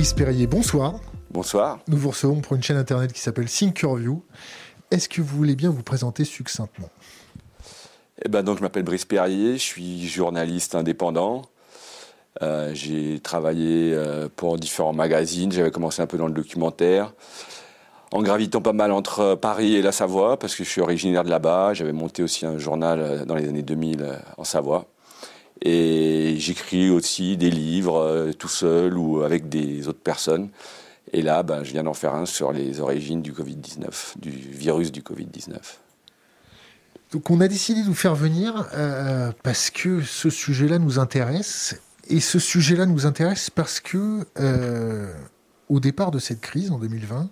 Brice Perrier, bonsoir. Bonsoir. Nous vous recevons pour une chaîne internet qui s'appelle Thinkerview. Est-ce que vous voulez bien vous présenter succinctement? Eh ben donc, je m'appelle Brice Perrier, je suis journaliste indépendant. Euh, j'ai travaillé euh, pour différents magazines, j'avais commencé un peu dans le documentaire, en gravitant pas mal entre Paris et la Savoie, parce que je suis originaire de là-bas. J'avais monté aussi un journal euh, dans les années 2000 en Savoie. Et j'écris aussi des livres tout seul ou avec des autres personnes. Et là, ben, je viens d'en faire un sur les origines du Covid-19, du virus du Covid-19. Donc on a décidé de vous faire venir euh, parce que ce sujet-là nous intéresse. Et ce sujet-là nous intéresse parce que euh, au départ de cette crise en 2020,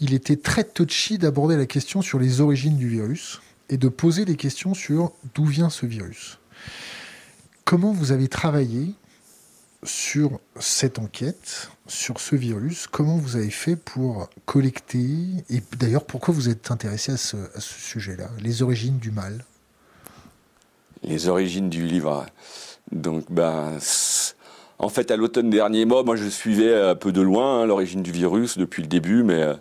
il était très touchy d'aborder la question sur les origines du virus et de poser des questions sur d'où vient ce virus. Comment vous avez travaillé sur cette enquête, sur ce virus? Comment vous avez fait pour collecter? Et d'ailleurs, pourquoi vous êtes intéressé à ce, sujet-là? Les origines du mal Les origines du livre. Donc, ben, en fait, à l'automne dernier, moi, moi, je suivais un peu de loin hein, l'origine du virus depuis le début, mais euh,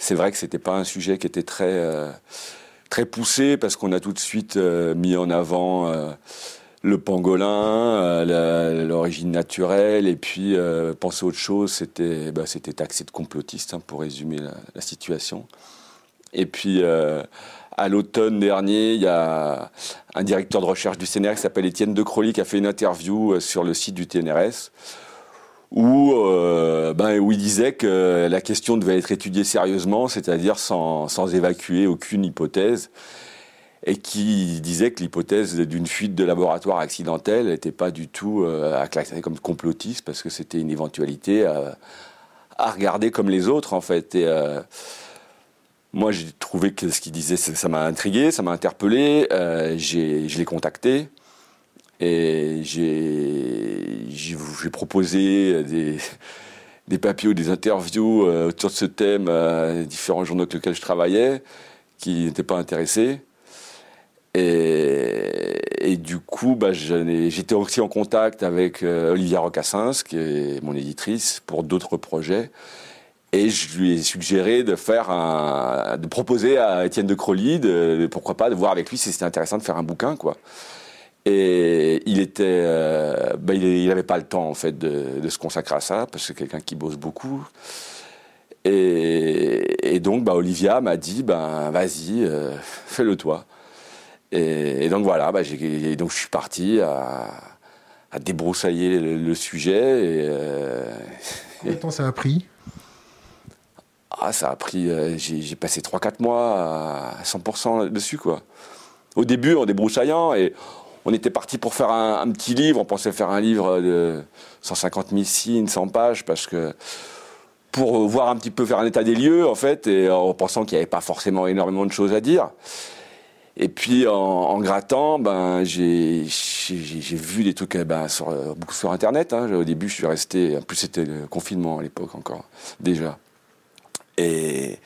c'est vrai que c'était pas un sujet qui était très, euh, très poussé parce qu'on a tout de suite euh, mis en avant le pangolin, euh, l'origine naturelle, et puis euh, penser autre chose, c'était bah, taxé de complotiste, hein, pour résumer la, situation. Et puis, euh, à l'automne dernier, il y a un directeur de recherche du CNRS qui s'appelle Étienne De Crolly qui a fait une interview sur le site du TNRS où, ben, où il disait que la question devait être étudiée sérieusement, c'est-à-dire sans, sans évacuer aucune hypothèse et qui disait que l'hypothèse d'une fuite de laboratoire accidentelle n'était pas du tout euh, à classer comme complotiste parce que c'était une éventualité à, regarder comme les autres en fait. Euh, moi, j'ai trouvé que ce qu'il disait, ça m'a intrigué, ça m'a interpellé. Euh, je l'ai contacté et j'ai proposé des, des, papiers ou des interviews autour de ce thème à différents journaux avec lesquels je travaillais qui n'étaient pas intéressés. Et, du coup, bah, j'étais aussi en contact avec euh, Olivia Rocassens, qui est mon éditrice, pour d'autres projets. Et je lui ai suggéré de faire de proposer à Étienne de Crolly, de, pourquoi pas, de voir avec lui si c'était intéressant de faire un bouquin, quoi. Et il était, euh, bah, il n'avait pas le temps en fait de, se consacrer à ça parce que c'est quelqu'un qui bosse beaucoup. Et, donc, bah, Olivia m'a dit, ben vas-y, euh, fais-le toi. Et, donc voilà, bah, donc je suis parti à, débroussailler le, sujet. Et, euh, Combien de temps ça a pris? Ah, ça a pris. Euh, j'ai passé 3-4 mois à 100% dessus, quoi. Au début, en débroussaillant, et on était parti pour faire un, petit livre. On pensait faire un livre de 150 000 signes, 100 pages, parce que pour voir un petit peu faire un état des lieux, en fait, et en pensant qu'il n'y avait pas forcément énormément de choses à dire. Et puis en, grattant, ben j'ai vu des trucs ben, sur, euh, beaucoup sur Internet. Hein. Au début, je suis resté. En plus, c'était le confinement à l'époque encore déjà. Et,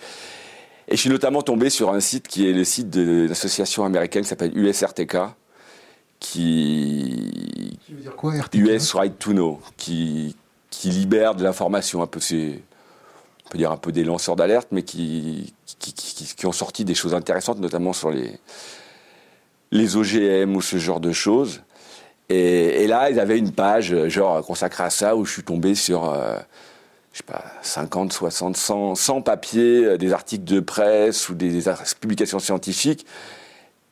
et, je suis notamment tombé sur un site qui est le site de l'association américaine qui s'appelle USRTK, qui, qui veut dire quoi RTK US Right to Know, qui, qui libère de l'information un peu. C'est on peut dire un peu des lanceurs d'alerte, mais qui qui, ont sorti des choses intéressantes, notamment sur les, les OGM ou ce genre de choses. Et, là, ils avaient une page genre consacrée à ça où je suis tombé sur, euh, je sais pas, 50, 60, 100, 100 papiers, euh, des articles de presse ou des, publications scientifiques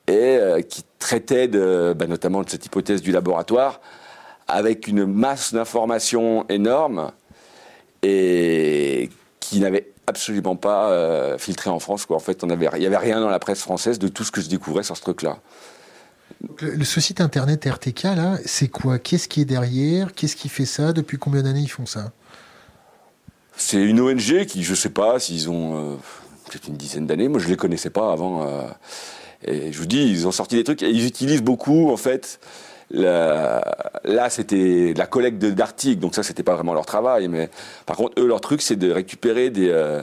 et euh, qui traitaient bah, notamment de cette hypothèse du laboratoire avec une masse d'informations énorme et qui n'avait absolument pas euh, filtré en France. Quoi. En fait, on avait, il n'y avait rien dans la presse française de tout ce que je découvrais sur ce truc-là. Le, ce site internet RTK, là, c'est quoi? Qu'est-ce qui est derrière? Qu'est-ce qui fait ça? Depuis combien d'années ils font ça? C'est une ONG qui, je ne sais pas s'ils ont euh, peut-être une dizaine d'années. Moi, je ne les connaissais pas avant. Euh, et je vous dis, ils ont sorti des trucs. Et ils utilisent beaucoup, en fait, là, c'était la collecte d'articles, donc ça, c'était pas vraiment leur travail. Mais par contre, eux, leur truc, c'est de récupérer des, euh,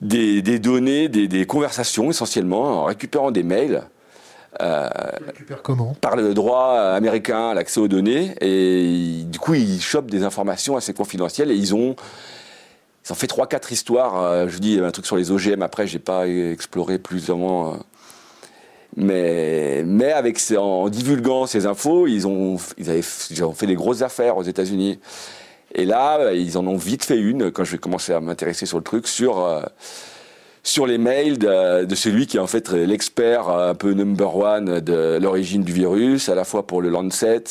des, données, des, conversations essentiellement, en récupérant des mails comment? par le droit américain l'accès aux données et du coup ils chopent des informations assez confidentielles et ils ont ils ont fait trois quatre histoires je dis un truc sur les OGM après j'ai pas exploré plus ou moins mais, mais avec, en divulguant ces infos, ils ont, ils, avaient, ils ont fait des grosses affaires aux États-Unis. Et là, ils en ont vite fait une, quand je vais commencer à m'intéresser sur le truc, sur, euh, sur les mails de, de, celui qui est en fait l'expert un peu number one de l'origine du virus, à la fois pour le Lancet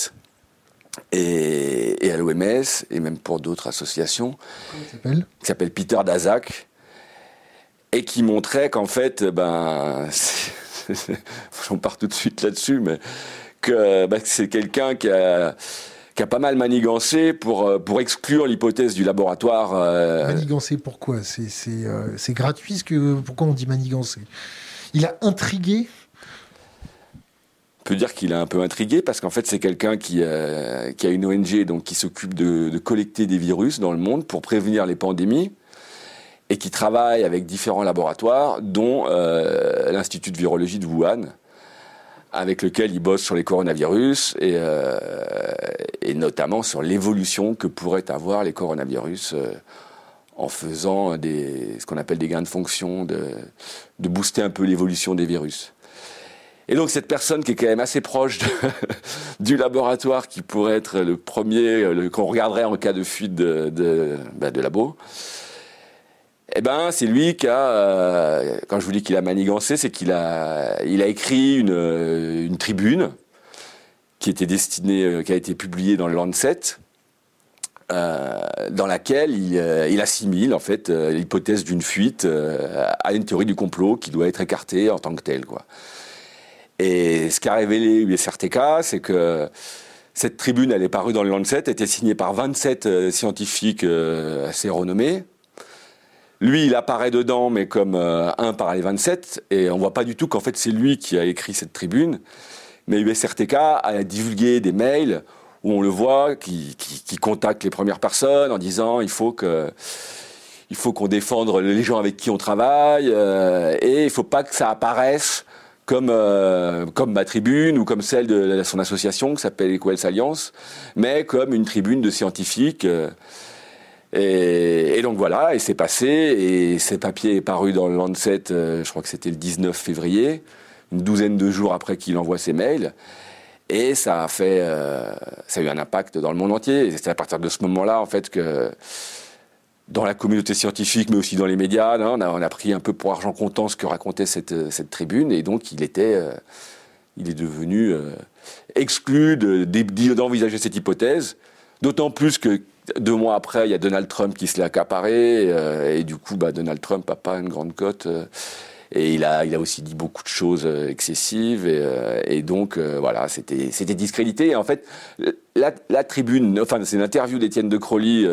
et, et à l'OMS, et même pour d'autres associations. Comment il s'appelle? Qui s'appelle Peter Daszak, et qui montrait qu'en fait, ben... j'en pars tout de suite là-dessus, mais que bah, c'est quelqu'un qui a, qui a pas mal manigancé pour, euh, pour exclure l'hypothèse du laboratoire. Euh... Manigancé pourquoi? C'est euh, gratuit que, Pourquoi on dit manigancé? Il a intrigué? On peut dire qu'il a un peu intrigué parce qu'en fait c'est quelqu'un qui, euh, qui, a une ONG donc qui s'occupe de, de, collecter des virus dans le monde pour prévenir les pandémies et qui travaille avec différents laboratoires, dont euh, l'Institut de virologie de Wuhan, avec lequel il bosse sur les coronavirus et, euh, et notamment sur l'évolution que pourraient avoir les coronavirus euh, en faisant des, ce qu'on appelle des gains de fonction, de, de booster un peu l'évolution des virus. Et donc cette personne qui est quand même assez proche du laboratoire, qui pourrait être le premier qu'on regarderait en cas de fuite de, de, bah, de labo, eh ben, c'est lui qui a, euh, quand je vous dis qu'il a manigancé, c'est qu'il a, écrit une, euh, une, tribune qui était destinée, euh, qui a été publiée dans le Lancet, dans laquelle il, il, assimile en fait l'hypothèse d'une fuite à une théorie du complot qui doit être écartée en tant que telle. Et ce qu'a révélé USRTK, c'est que cette tribune, elle est parue dans le Lancet, était signée par 27 scientifiques assez renommés, lui, il apparaît dedans, mais comme euh, un par les 27, et on voit pas du tout qu'en fait c'est lui qui a écrit cette tribune. Mais USRTK a divulgué des mails où on le voit qui, qui, contacte les premières personnes en disant il faut que il faut qu'on défende les gens avec qui on travaille euh, et il faut pas que ça apparaisse comme euh, comme ma tribune ou comme celle de, son association qui s'appelle Equals Alliance, mais comme une tribune de scientifiques. Et, donc voilà, et c'est passé, et ces papiers est paru dans le Lancet, euh, je crois que c'était le 19 février, une douzaine de jours après qu'il envoie ses mails. Et ça a fait, euh, ça a eu un impact dans le monde entier. C'est à partir de ce moment-là, en fait, que dans la communauté scientifique, mais aussi dans les médias, hein, on, a, pris un peu pour argent comptant ce que racontait cette, cette tribune, et donc il était, euh, il est devenu euh, exclu d'envisager cette hypothèse. D'autant plus que deux mois après, il y a Donald Trump qui se l'est accaparé, euh, et du coup, bah, Donald Trump n'a pas une grande cote. Euh, et il a, aussi dit beaucoup de choses euh, excessives, et, donc voilà, c'était, discrédité. Et en fait, la, la tribune, enfin, c'est une interview d'Étienne de Crowley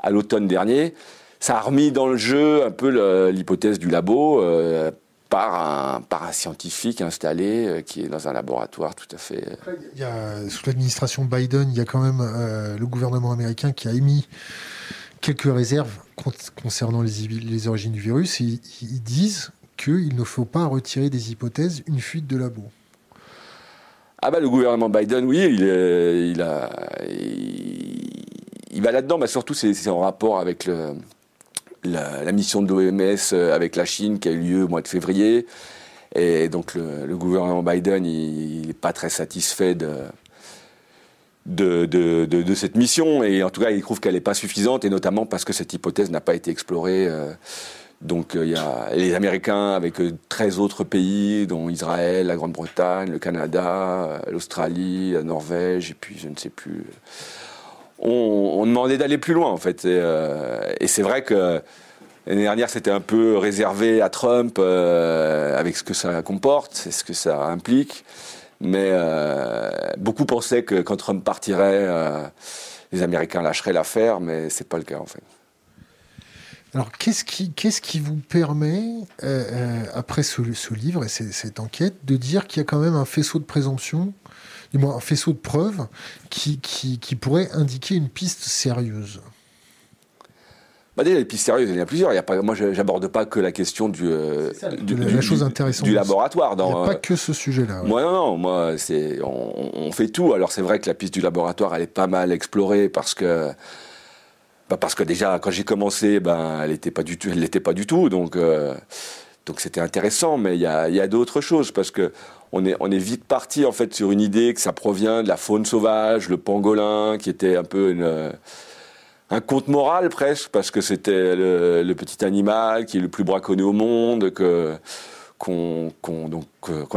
à l'automne dernier. Ça a remis dans le jeu un peu l'hypothèse du labo par un, par un scientifique installé euh, qui est dans un laboratoire tout à fait. Euh, il y a, sous l'administration Biden, il y a quand même euh, le gouvernement américain qui a émis quelques réserves concernant les, les origines du virus. Et ils disent qu'il ne faut pas retirer des hypothèses une fuite de labo. Ah bah le gouvernement Biden, oui, il, il a, il, il va là-dedans, mais surtout c'est en rapport avec le, la, mission de l'OMS euh, avec la Chine qui a eu lieu au mois de février. Et donc le, gouvernement Biden, il n'est pas très satisfait de, de, cette mission. Et en tout cas, il trouve qu'elle n'est pas suffisante, et notamment parce que cette hypothèse n'a pas été explorée. Euh. Donc il y a les Américains avec 13 autres pays, dont Israël, la Grande-Bretagne, le Canada, l'Australie, la Norvège, et puis je ne sais plus on, demandait d'aller plus loin en fait. Et, euh, c'est vrai que l'année dernière c'était un peu réservé à Trump euh, avec ce que ça comporte, c'est ce que ça implique. Mais euh, beaucoup pensaient que quand Trump partirait, les Américains lâcheraient l'affaire, mais c'est pas le cas en fait. Alors, qu'est-ce qui, qui vous permet, après ce, ce, livre et cette enquête, de dire qu'il y a quand même un faisceau de présomption un faisceau de preuves qui, qui, pourrait indiquer une piste sérieuse bah déjà, les pistes sérieuses, il y en a plusieurs. Il y a pas, moi, j'aborde pas que la question du, euh, du, la chose intéressante du laboratoire. Dans, il n'y a pas que ce sujet-là. Moi, non, non. Moi, c'est, on, on, fait tout. Alors, c'est vrai que la piste du laboratoire, elle est pas mal explorée parce que, bah parce que déjà, quand j'ai commencé, ben, elle n'était pas du tout, elle l'était pas du tout. Donc, euh, donc c'était intéressant. Mais il y a, y a d'autres choses parce que on est, vite parti en fait sur une idée que ça provient de la faune sauvage, le pangolin, qui était un peu une un conte moral presque, parce que c'était le, petit animal qui est le plus braconné au monde, qu'on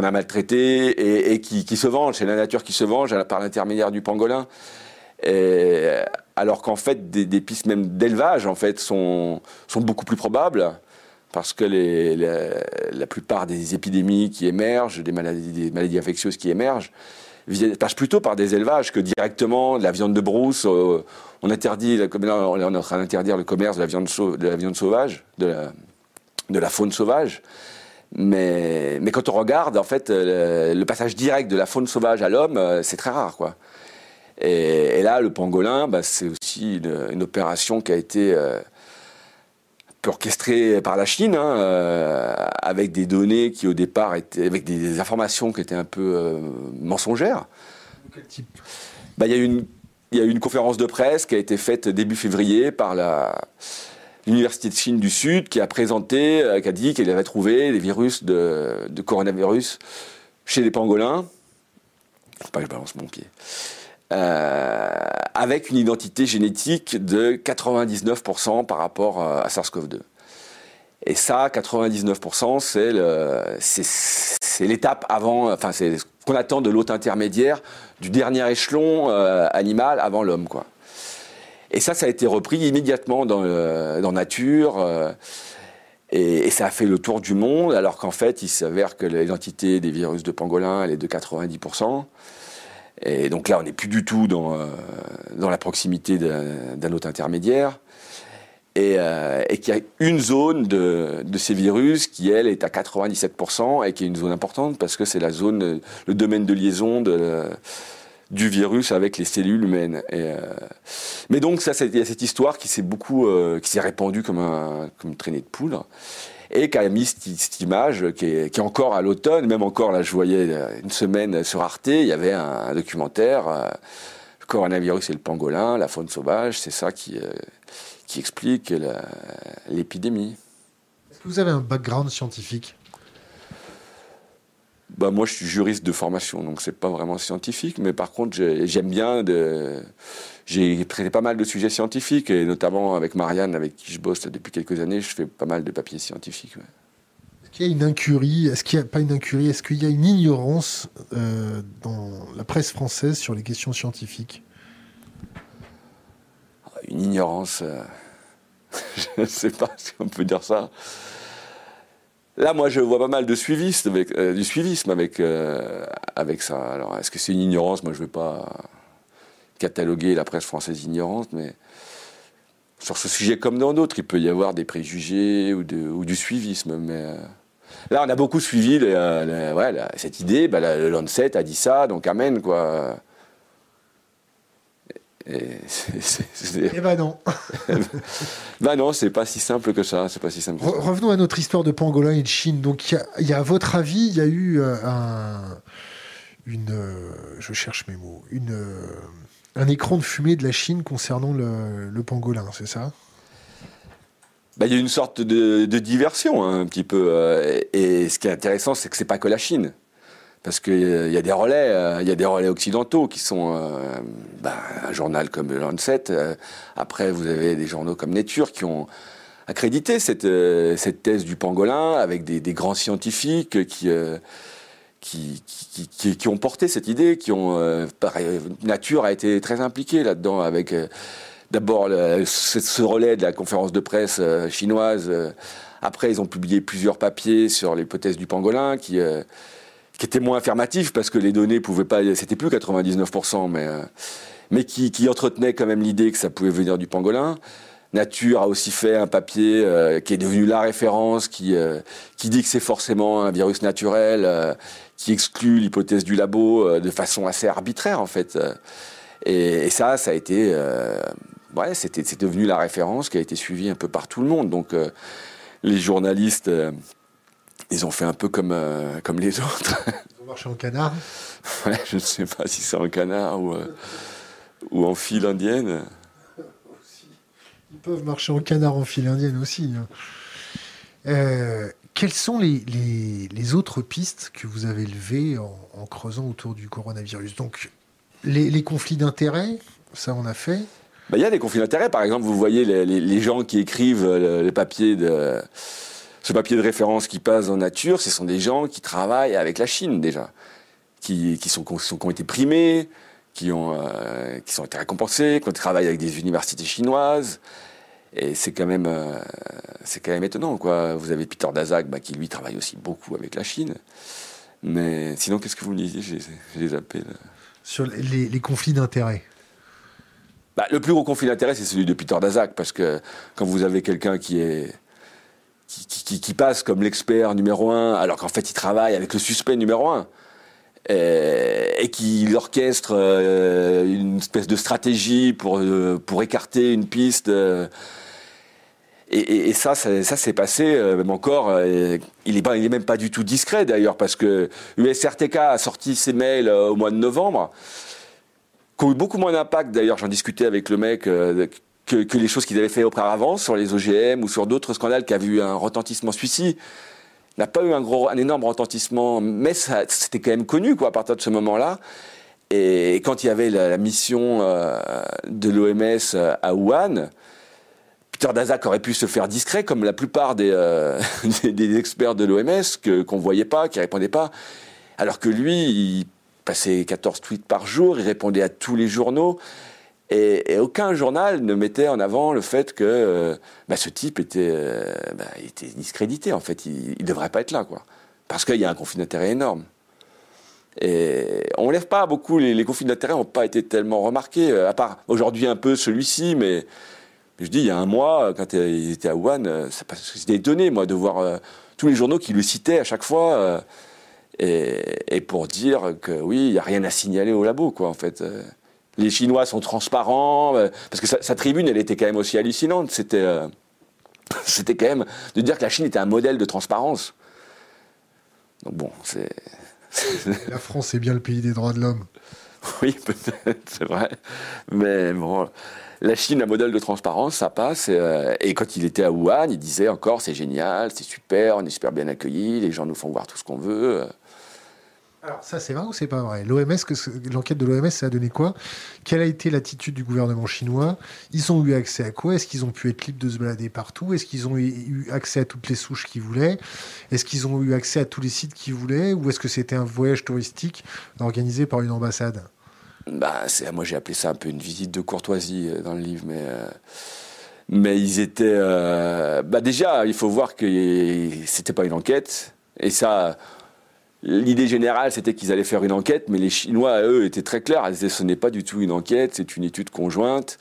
a maltraité et, qui, se venge. C'est la nature qui se venge par l'intermédiaire du pangolin. Alors qu'en fait, des, pistes même d'élevage en fait sont beaucoup plus probables parce que la plupart des épidémies qui émergent, des maladies, infectieuses qui émergent, passent plutôt par des élevages que directement de la viande de brousse. Euh, on interdit, on est en train d'interdire le commerce de la viande, sauvage, de la, faune sauvage. Mais, quand on regarde, en fait, le, passage direct de la faune sauvage à l'homme, euh, c'est très rare. Et, là, le pangolin, bah, c'est aussi une, opération qui a été euh, orchestrée par la Chine, hein, euh, avec des données qui au départ étaient, avec des, informations qui étaient un peu mensongères. Quel type? Bah, Il y a une il y a eu une conférence de presse qui a été faite début février par l'Université de Chine du Sud qui a présenté, euh, qui a dit qu'elle avait trouvé des virus de, coronavirus chez les pangolins. Faut pas que je balance mon pied. Euh, avec une identité génétique de 99% par rapport euh, à SARS-CoV-2. Et ça, 99%, c'est l'étape avant, enfin c'est ce qu'on attend de l'hôte intermédiaire, du dernier échelon euh, animal avant l'homme, quoi. Et ça, ça a été repris immédiatement dans, Nature. Euh, et, ça a fait le tour du monde, alors qu'en fait, il s'avère que l'identité des virus de pangolin, elle est de 90%. Et donc là, on n'est plus du tout dans, euh, dans la proximité d'un hôte intermédiaire et, euh, et qu'il y a une zone de, de, ces virus qui, elle, est à 97% et qui est une zone importante parce que c'est la zone, le domaine de liaison du virus avec les cellules humaines. Euh, mais donc, ça, il y a cette histoire qui s'est beaucoup, qui s'est répandue comme, un, comme une traînée de poudre et qui a mis cette, image qui est, encore à l'automne, même encore là, je voyais une semaine sur Arte, il y avait un, documentaire, euh, le coronavirus et le pangolin, la faune sauvage, c'est ça qui, qui explique l'épidémie. Est-ce que vous avez un background scientifique? Bah moi, je suis juriste de formation, donc c'est pas vraiment scientifique, mais par contre, j'aime bien de. J'ai traité pas mal de sujets scientifiques, et notamment avec Marianne, avec qui je bosse depuis quelques années, je fais pas mal de papiers scientifiques. Est-ce qu'il y a une incurie Est-ce qu'il n'y a pas une incurie Est-ce qu'il y a une ignorance euh, dans la presse française sur les questions scientifiques? Une ignorance. Euh, je ne sais pas si on peut dire ça. Là, moi, je vois pas mal de avec, euh, du suivisme avec, euh, avec ça. Alors, est-ce que c'est une ignorance? Moi, je ne vais pas cataloguer la presse française ignorante, mais sur ce sujet comme dans d'autres, il peut y avoir des préjugés ou, du suivisme. Mais là, on a beaucoup suivi cette idée. Bah, le Lancet a dit ça, donc amen, quoi. Et, ben non. ben non, c'est pas si simple que ça. C'est pas si simple. revenons à notre histoire de pangolin et de Chine. Donc, il y, a, à votre avis, il y a eu euh, un, une, euh, je cherche mes mots, une, euh, un écran de fumée de la Chine concernant le, pangolin, c'est ça? Ben, il y a une sorte de, diversion hein, un petit peu. et ce qui est intéressant, c'est que c'est pas que la Chine parce qu'il euh, y a des relais, euh, il y a des relais occidentaux qui sont euh, bah, un journal comme le Lancet. après, vous avez des journaux comme Nature qui ont accrédité cette, cette thèse du pangolin avec des, grands scientifiques qui, qui, qui, qui, ont porté cette idée, qui ont Nature a été très impliquée là-dedans avec d'abord ce relais de la conférence de presse chinoise. après, ils ont publié plusieurs papiers sur l'hypothèse du pangolin qui qui était moins affirmatif parce que les données pouvaient pas, c'était plus 99%, mais, euh, mais qui, qui, entretenait quand même l'idée que ça pouvait venir du pangolin. Nature a aussi fait un papier euh, qui est devenu la référence, qui, euh, qui dit que c'est forcément un virus naturel, qui exclut l'hypothèse du labo de façon assez arbitraire en fait. Et, et, ça, ça a été ouais, c'était c'est devenu la référence qui a été suivie un peu par tout le monde. Donc les journalistes, ils ont fait un peu comme comme les autres. Ils ont marché en canard. ouais, je ne sais pas si c'est en canard ou ou en file indienne. Ils peuvent marcher en canard en file indienne aussi. Hein. Euh, quelles sont les, les, autres pistes que vous avez levées en, creusant autour du coronavirus? Donc, les, conflits d'intérêts, ça on a fait. Bah, il y a des conflits d'intérêts. Par exemple, vous voyez les, gens qui écrivent euh, les papiers de ce papier de référence qui passe en nature, ce sont des gens qui travaillent avec la Chine déjà, qui, qui, sont, qui ont été primés, qui ont, euh, qui ont été récompensés, qui ont travaillé avec des universités chinoises. Et c'est quand même, euh, c'est quand même étonnant, quoi. Vous avez Peter Daszak, bah, qui lui travaille aussi beaucoup avec la Chine. Mais sinon, qu'est-ce que vous me disiez? J'ai les appels. Sur les, conflits d'intérêts. Bah, le plus gros conflit d'intérêts, c'est celui de Peter Daszak, parce que quand vous avez quelqu'un qui est qui, passe comme l'expert numéro un, alors qu'en fait il travaille avec le suspect numéro un, et, qui orchestre euh, une espèce de stratégie pour euh, pour écarter une piste. Euh, et, ça, ça, s'est passé même encore. il est pas, il est même pas du tout discret d'ailleurs parce que USRTK a sorti ses mails au mois de novembre, qui ont eu beaucoup moins d'impact d'ailleurs. J'en discutais avec le mec. Que, les choses qu'ils avaient fait auparavant sur les OGM ou sur d'autres scandales qui avaient eu un retentissement suicide n'a pas eu un gros, un énorme retentissement, mais c'était quand même connu quoi à partir de ce moment-là. Et quand il y avait la, mission euh, de l'OMS euh, à Wuhan, Peter Daszak aurait pu se faire discret, comme la plupart des, euh, experts de l'OMS, qu'on voyait pas, qui répondaient pas. Alors que lui, il passait 14 tweets par jour, il répondait à tous les journaux. Et, aucun journal ne mettait en avant le fait que euh, bah, ce type était, euh, bah, était discrédité, en fait. Il ne devrait pas être là, quoi. Parce qu'il y a un conflit d'intérêt énorme. Et on ne lève pas beaucoup, les, conflits d'intérêt n'ont pas été tellement remarqués, euh, à part aujourd'hui un peu celui-ci, mais, je dis, il y a un mois, quand il était à Wuhan, c'était étonné, moi, de voir tous les journaux qui le citaient à chaque fois, et, et, pour dire que oui, il n'y a rien à signaler au labo, quoi, en fait les Chinois sont transparents, euh, parce que sa, tribune, elle était quand même aussi hallucinante. C'était, euh, c'était quand même de dire que la Chine était un modèle de transparence. Donc bon, c'est. la France est bien le pays des droits de l'homme. Oui, peut-être, c'est vrai. Mais bon, la Chine, un modèle de transparence, ça passe. Et, euh, et quand il était à Wuhan, il disait encore c'est génial, c'est super, on est super bien accueillis, les gens nous font voir tout ce qu'on veut. Alors ça c'est vrai ou c'est pas vrai? L'OMS, l'enquête de l'OMS, ça a donné quoi? Quelle a été l'attitude du gouvernement chinois? Ils ont eu accès à quoi? Est-ce qu'ils ont pu être libres de se balader partout? Est-ce qu'ils ont eu accès à toutes les souches qu'ils voulaient? Est-ce qu'ils ont eu accès à tous les sites qu'ils voulaient? Ou est-ce que c'était un voyage touristique organisé par une ambassade? Bah, moi j'ai appelé ça un peu une visite de courtoisie euh, dans le livre, mais euh, mais ils étaient. Euh, bah déjà, il faut voir que c'était pas une enquête, et ça, L'idée générale, c'était qu'ils allaient faire une enquête, mais les Chinois, eux, étaient très clairs. Ils disaient, ce n'est pas du tout une enquête, c'est une étude conjointe.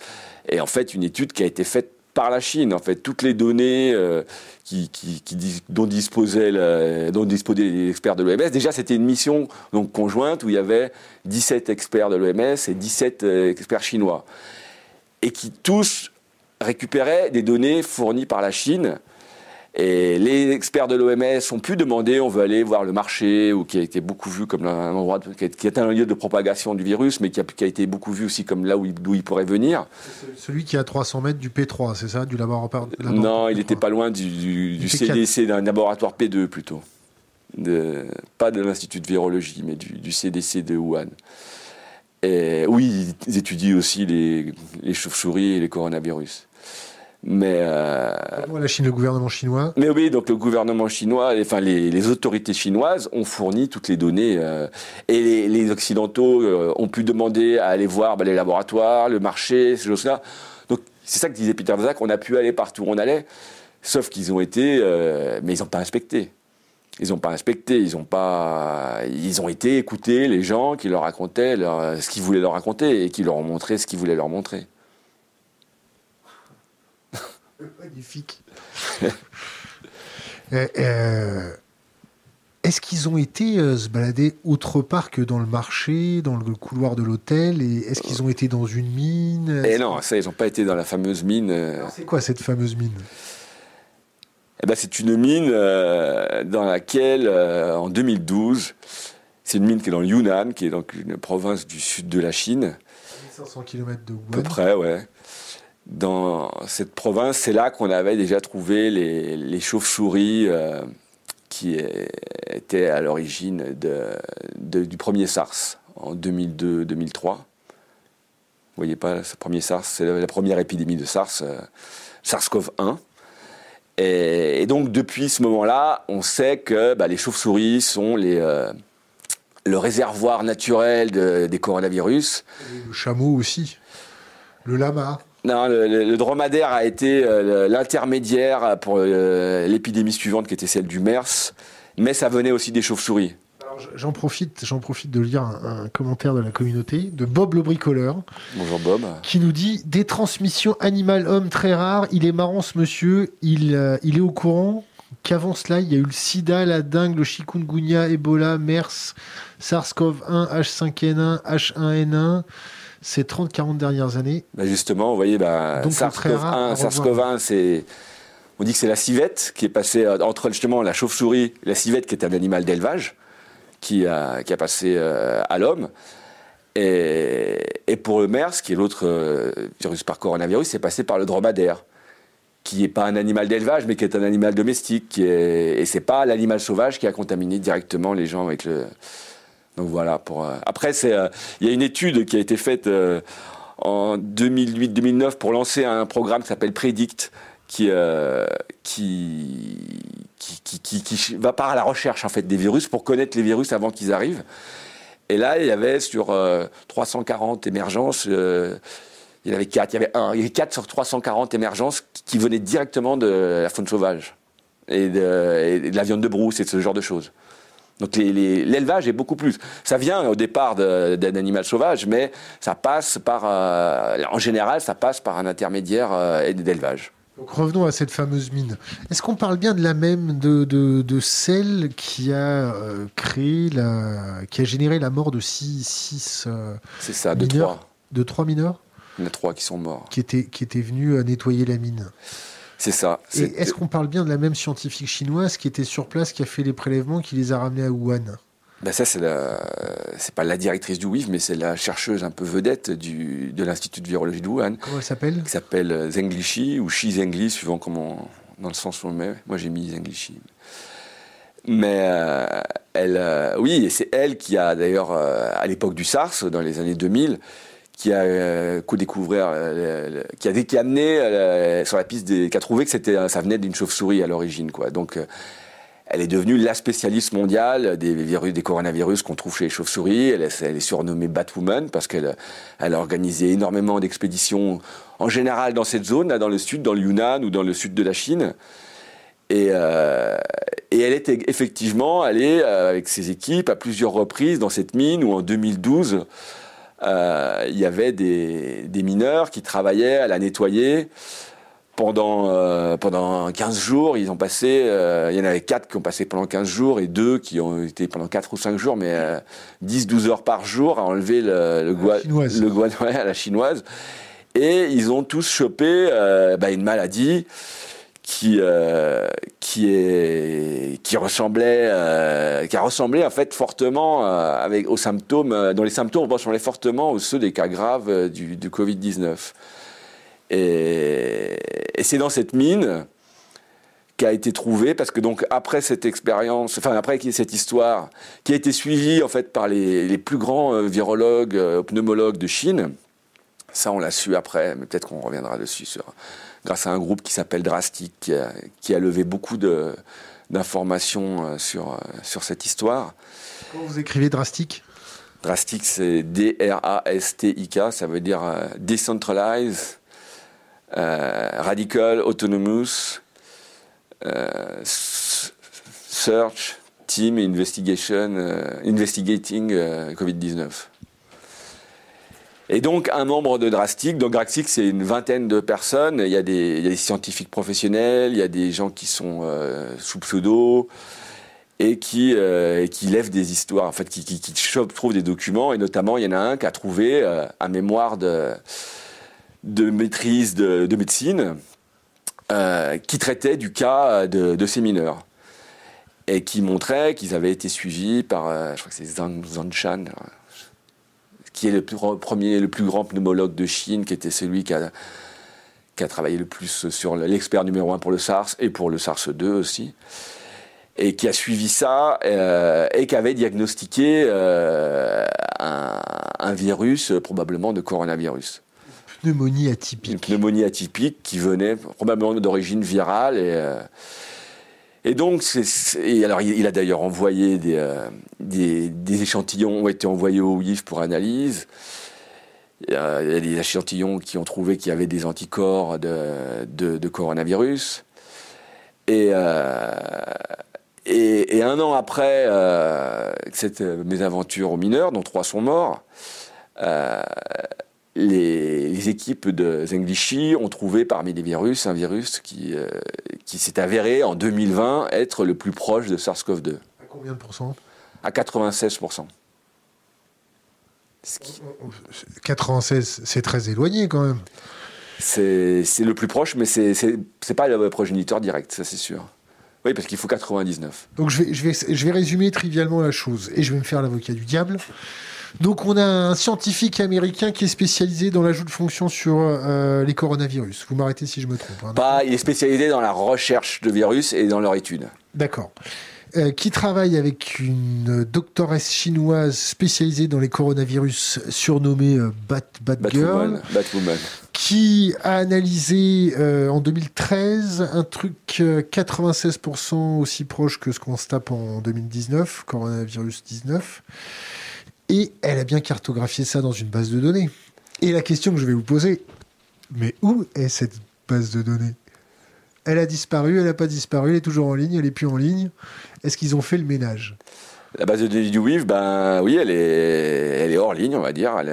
Et en fait, une étude qui a été faite par la Chine. En fait, toutes les données euh, qui, dont, disposaient dont disposaient les experts de l'OMS, déjà, c'était une mission donc, conjointe où il y avait 17 experts de l'OMS et 17 euh, experts chinois. Et qui tous récupéraient des données fournies par la Chine et les experts de l'OMS ont pu demander, on veut aller voir le marché, ou qui a été beaucoup vu comme un endroit, qui est un lieu de propagation du virus, mais qui a, été beaucoup vu aussi comme là où il, il pourrait venir. Celui qui est à 300 mètres du P3, c'est ça, du laboratoire, Non, il n'était pas loin du, du, CDC, d'un laboratoire P2 plutôt. De, pas de l'Institut de virologie, mais du, CDC de Wuhan. Et oui, ils étudient aussi les, les chauves-souris et les coronavirus. Mais euh, la Chine, le gouvernement chinois? Mais oui, donc le gouvernement chinois, enfin les, autorités chinoises ont fourni toutes les données euh, et les, occidentaux euh, ont pu demander à aller voir bah, les laboratoires, le marché, ces choses-là. Donc c'est ça que disait Peter Zak, on a pu aller partout où on allait, sauf qu'ils ont été, mais ils n'ont pas inspecté. Ils n'ont pas inspecté, ils ont pas, ils ont été écouter les gens qui leur racontaient ce qu'ils voulaient leur raconter et qui leur ont montré ce qu'ils voulaient leur montrer. Magnifique. Euh, euh, est-ce qu'ils ont été euh, se balader autre part que dans le marché, dans le couloir de l'hôtel Et est-ce qu'ils ont été dans une mine? Eh non, ça, ils n'ont pas été dans la fameuse mine. C'est quoi cette fameuse mine? Eh ben, C'est une mine dans laquelle, en 2012, c'est une mine qui est dans le Yunnan, qui est donc une province du sud de la Chine. 1500 km de Wuhan. À peu près, ouais. Dans cette province, c'est là qu'on avait déjà trouvé les, chauves-souris qui était à l'origine du premier SARS en 2002-2003. Vous voyez pas, ce premier SARS, c'est la première épidémie de SARS, euh, SARS-CoV-1. Et, donc depuis ce moment-là, on sait que bah, les chauves-souris sont euh, le réservoir naturel des coronavirus. le chameau aussi, le lama. Non, le, dromadaire a été euh, l'intermédiaire pour euh, l'épidémie suivante qui était celle du MERS, mais ça venait aussi des chauves-souris. J'en profite, j'en profite de lire un, commentaire de la communauté de Bob le bricoleur. Bonjour Bob. Qui nous dit des transmissions animal-homme très rares. Il est marrant ce monsieur. Il, euh, il est au courant qu'avant cela, il y a eu le SIDA, la dengue, le chikungunya, Ebola, MERS, SARS-CoV-1, H5N1, H1N1 ces 30-40 dernières années bah, Justement, vous voyez, bah, SARS-CoV-1, c'est. On dit que c'est la civette qui est passée euh, entre justement la chauve-souris, la civette qui est un animal d'élevage, qui a, qui a passé euh, à l'homme. Et, et, pour le MERS, qui est l'autre euh, virus par coronavirus, c'est passé par le dromadaire, qui n'est pas un animal d'élevage, mais qui est un animal domestique. Qui est, et c'est pas l'animal sauvage qui a contaminé directement les gens avec le, donc voilà. Euh, après, euh, il y a une étude qui a été faite euh, en 2008-2009 pour lancer un programme qui s'appelle Predict, qui, va par la recherche en fait des virus pour connaître les virus avant qu'ils arrivent. Et là, il y avait sur 340 émergences, il y en avait 4, il y avait un, il y avait 4 sur 340 émergences qui venaient directement de la faune sauvage et de, et de la viande de brousse et de ce genre de choses. Donc l'élevage est beaucoup plus. Ça vient au départ d'un animal sauvage, mais ça passe par, euh, en général, ça passe par un intermédiaire euh, d'élevage. Donc revenons à cette fameuse mine. Est-ce qu'on parle bien de la même, de, de, celle qui a euh, créé la, qui a généré la mort de 6 six, C'est ça, de trois. De trois mineurs. Il y en a trois qui sont morts. Qui étaient, qui étaient venus nettoyer la mine. C'est ça. est-ce qu'on parle bien de la même scientifique chinoise qui était sur place, qui a fait les prélèvements, qui les a ramenés à Wuhan? Ben ça, c'est la... c'est pas la directrice du WIF, mais c'est la chercheuse un peu vedette du... de l'Institut de virologie de Wuhan. Comment elle s'appelle? Qui s'appelle Zheng Lishi ou Xi Zhengli, suivant comment, dans le sens où on le met. Moi, j'ai mis Zheng Lishi. Mais euh, elle, euh, oui, et c'est elle qui a d'ailleurs, euh, à l'époque du SARS, dans les années 2000, qui a euh, découvert, euh, qui a, qui amené euh, sur la piste, qui a trouvé que c'était, ça venait d'une chauve-souris à l'origine, quoi. Donc, elle est devenue la spécialiste mondiale des virus, des coronavirus qu'on trouve chez les chauves-souris. Elle, est surnommée Batwoman parce qu'elle elle a organisé énormément d'expéditions, en général dans cette zone, dans le sud, dans le Yunnan ou dans le sud de la Chine. Et, elle était effectivement allée avec ses équipes à plusieurs reprises dans cette mine où en 2012, euh, il y avait des, mineurs qui travaillaient à la nettoyer pendant, euh, pendant 15 jours. Ils ont passé, euh, il y en avait 4 qui ont passé pendant 15 jours et 2 qui ont été pendant 4 ou 5 jours, mais 10-12 heures par jour à enlever le, le, le à la chinoise. Et ils ont tous chopé bah, une maladie qui euh, qui est qui ressemblait euh, qui a ressemblé en fait fortement euh, avec aux symptômes dont les symptômes ressemblaient fortement aux ceux des cas graves du, Covid 19 et, et c'est dans cette mine qui a été trouvée parce que donc après cette expérience enfin après cette histoire qui a été suivie en fait par les, les plus grands virologues pneumologues de Chine ça on l'a su après mais peut-être qu'on reviendra dessus sur grâce à un groupe qui s'appelle Drastic, qui a, levé beaucoup d'informations euh, sur, euh, sur cette histoire. Comment vous écrivez Drastic? Drastic, c'est D-R-A-S-T-I-K, ça veut dire euh, Decentralized, Radical Autonomous, Search, Team Investigation, Investigating COVID-19. Et donc un membre de Drastic, donc Drastic c'est une vingtaine de personnes, il y, a des, scientifiques professionnels, il y a des gens qui sont euh, sous pseudo, et qui, euh, qui lève des histoires, en fait, qui, qui, qui trouve des documents, et notamment, il y en a un qui a trouvé euh, un mémoire de, de maîtrise de, de médecine qui traitait du cas de, ces mineurs. Et qui montrait qu'ils avaient été suivis par, je crois que c'est Zhang Zanshan, qui est le plus, premier, le plus grand pneumologue de Chine, qui était celui qui a, qui a travaillé le plus sur l'expert numéro un pour le SARS et pour le SARS-2 aussi et qui a suivi ça euh, et qui avait diagnostiqué euh, un, un, virus, probablement de coronavirus. Pneumonie atypique. Une pneumonie atypique qui venait probablement d'origine virale. Et, euh, et donc, et alors, il, a d'ailleurs envoyé des, euh, des, échantillons, ont été envoyés au WIF pour analyse. Il y a, des échantillons qui ont trouvé qu'il y avait des anticorps de, coronavirus. Et, euh, et, un an après euh, cette mésaventure aux mineurs, dont trois sont morts, euh, les, les, équipes de Zenglishi ont trouvé parmi les virus un virus qui, euh, qui s'est avéré en 2020 être le plus proche de SARS-CoV-2. À combien de pourcents? À 96 qui... 96, c'est très éloigné quand même. C'est le plus proche, mais c'est pas le progéniteur direct, ça c'est sûr. Oui, parce qu'il faut 99. Donc je vais, je, vais, je vais résumer trivialement la chose et je vais me faire l'avocat du diable. Donc on a un scientifique américain qui est spécialisé dans l'ajout de fonctions sur euh, les coronavirus. Vous m'arrêtez si je me trompe. Hein, Pas, il est spécialisé dans la recherche de virus et dans leur étude. D'accord. Euh, qui travaille avec une doctoresse chinoise spécialisée dans les coronavirus surnommée euh, Bat, Bat Batwoman, qui a analysé euh, en 2013 un truc 96% euh, aussi proche que ce qu'on se tape en 2019, coronavirus 19, et elle a bien cartographié ça dans une base de données. Et la question que je vais vous poser, mais où est cette base de données? Elle a disparu, elle n'a pas disparu, elle est toujours en ligne, elle est plus en ligne. Est-ce qu'ils ont fait le ménage? La base de données du WIF, ben oui, elle est, elle est hors ligne, on va dire. Elle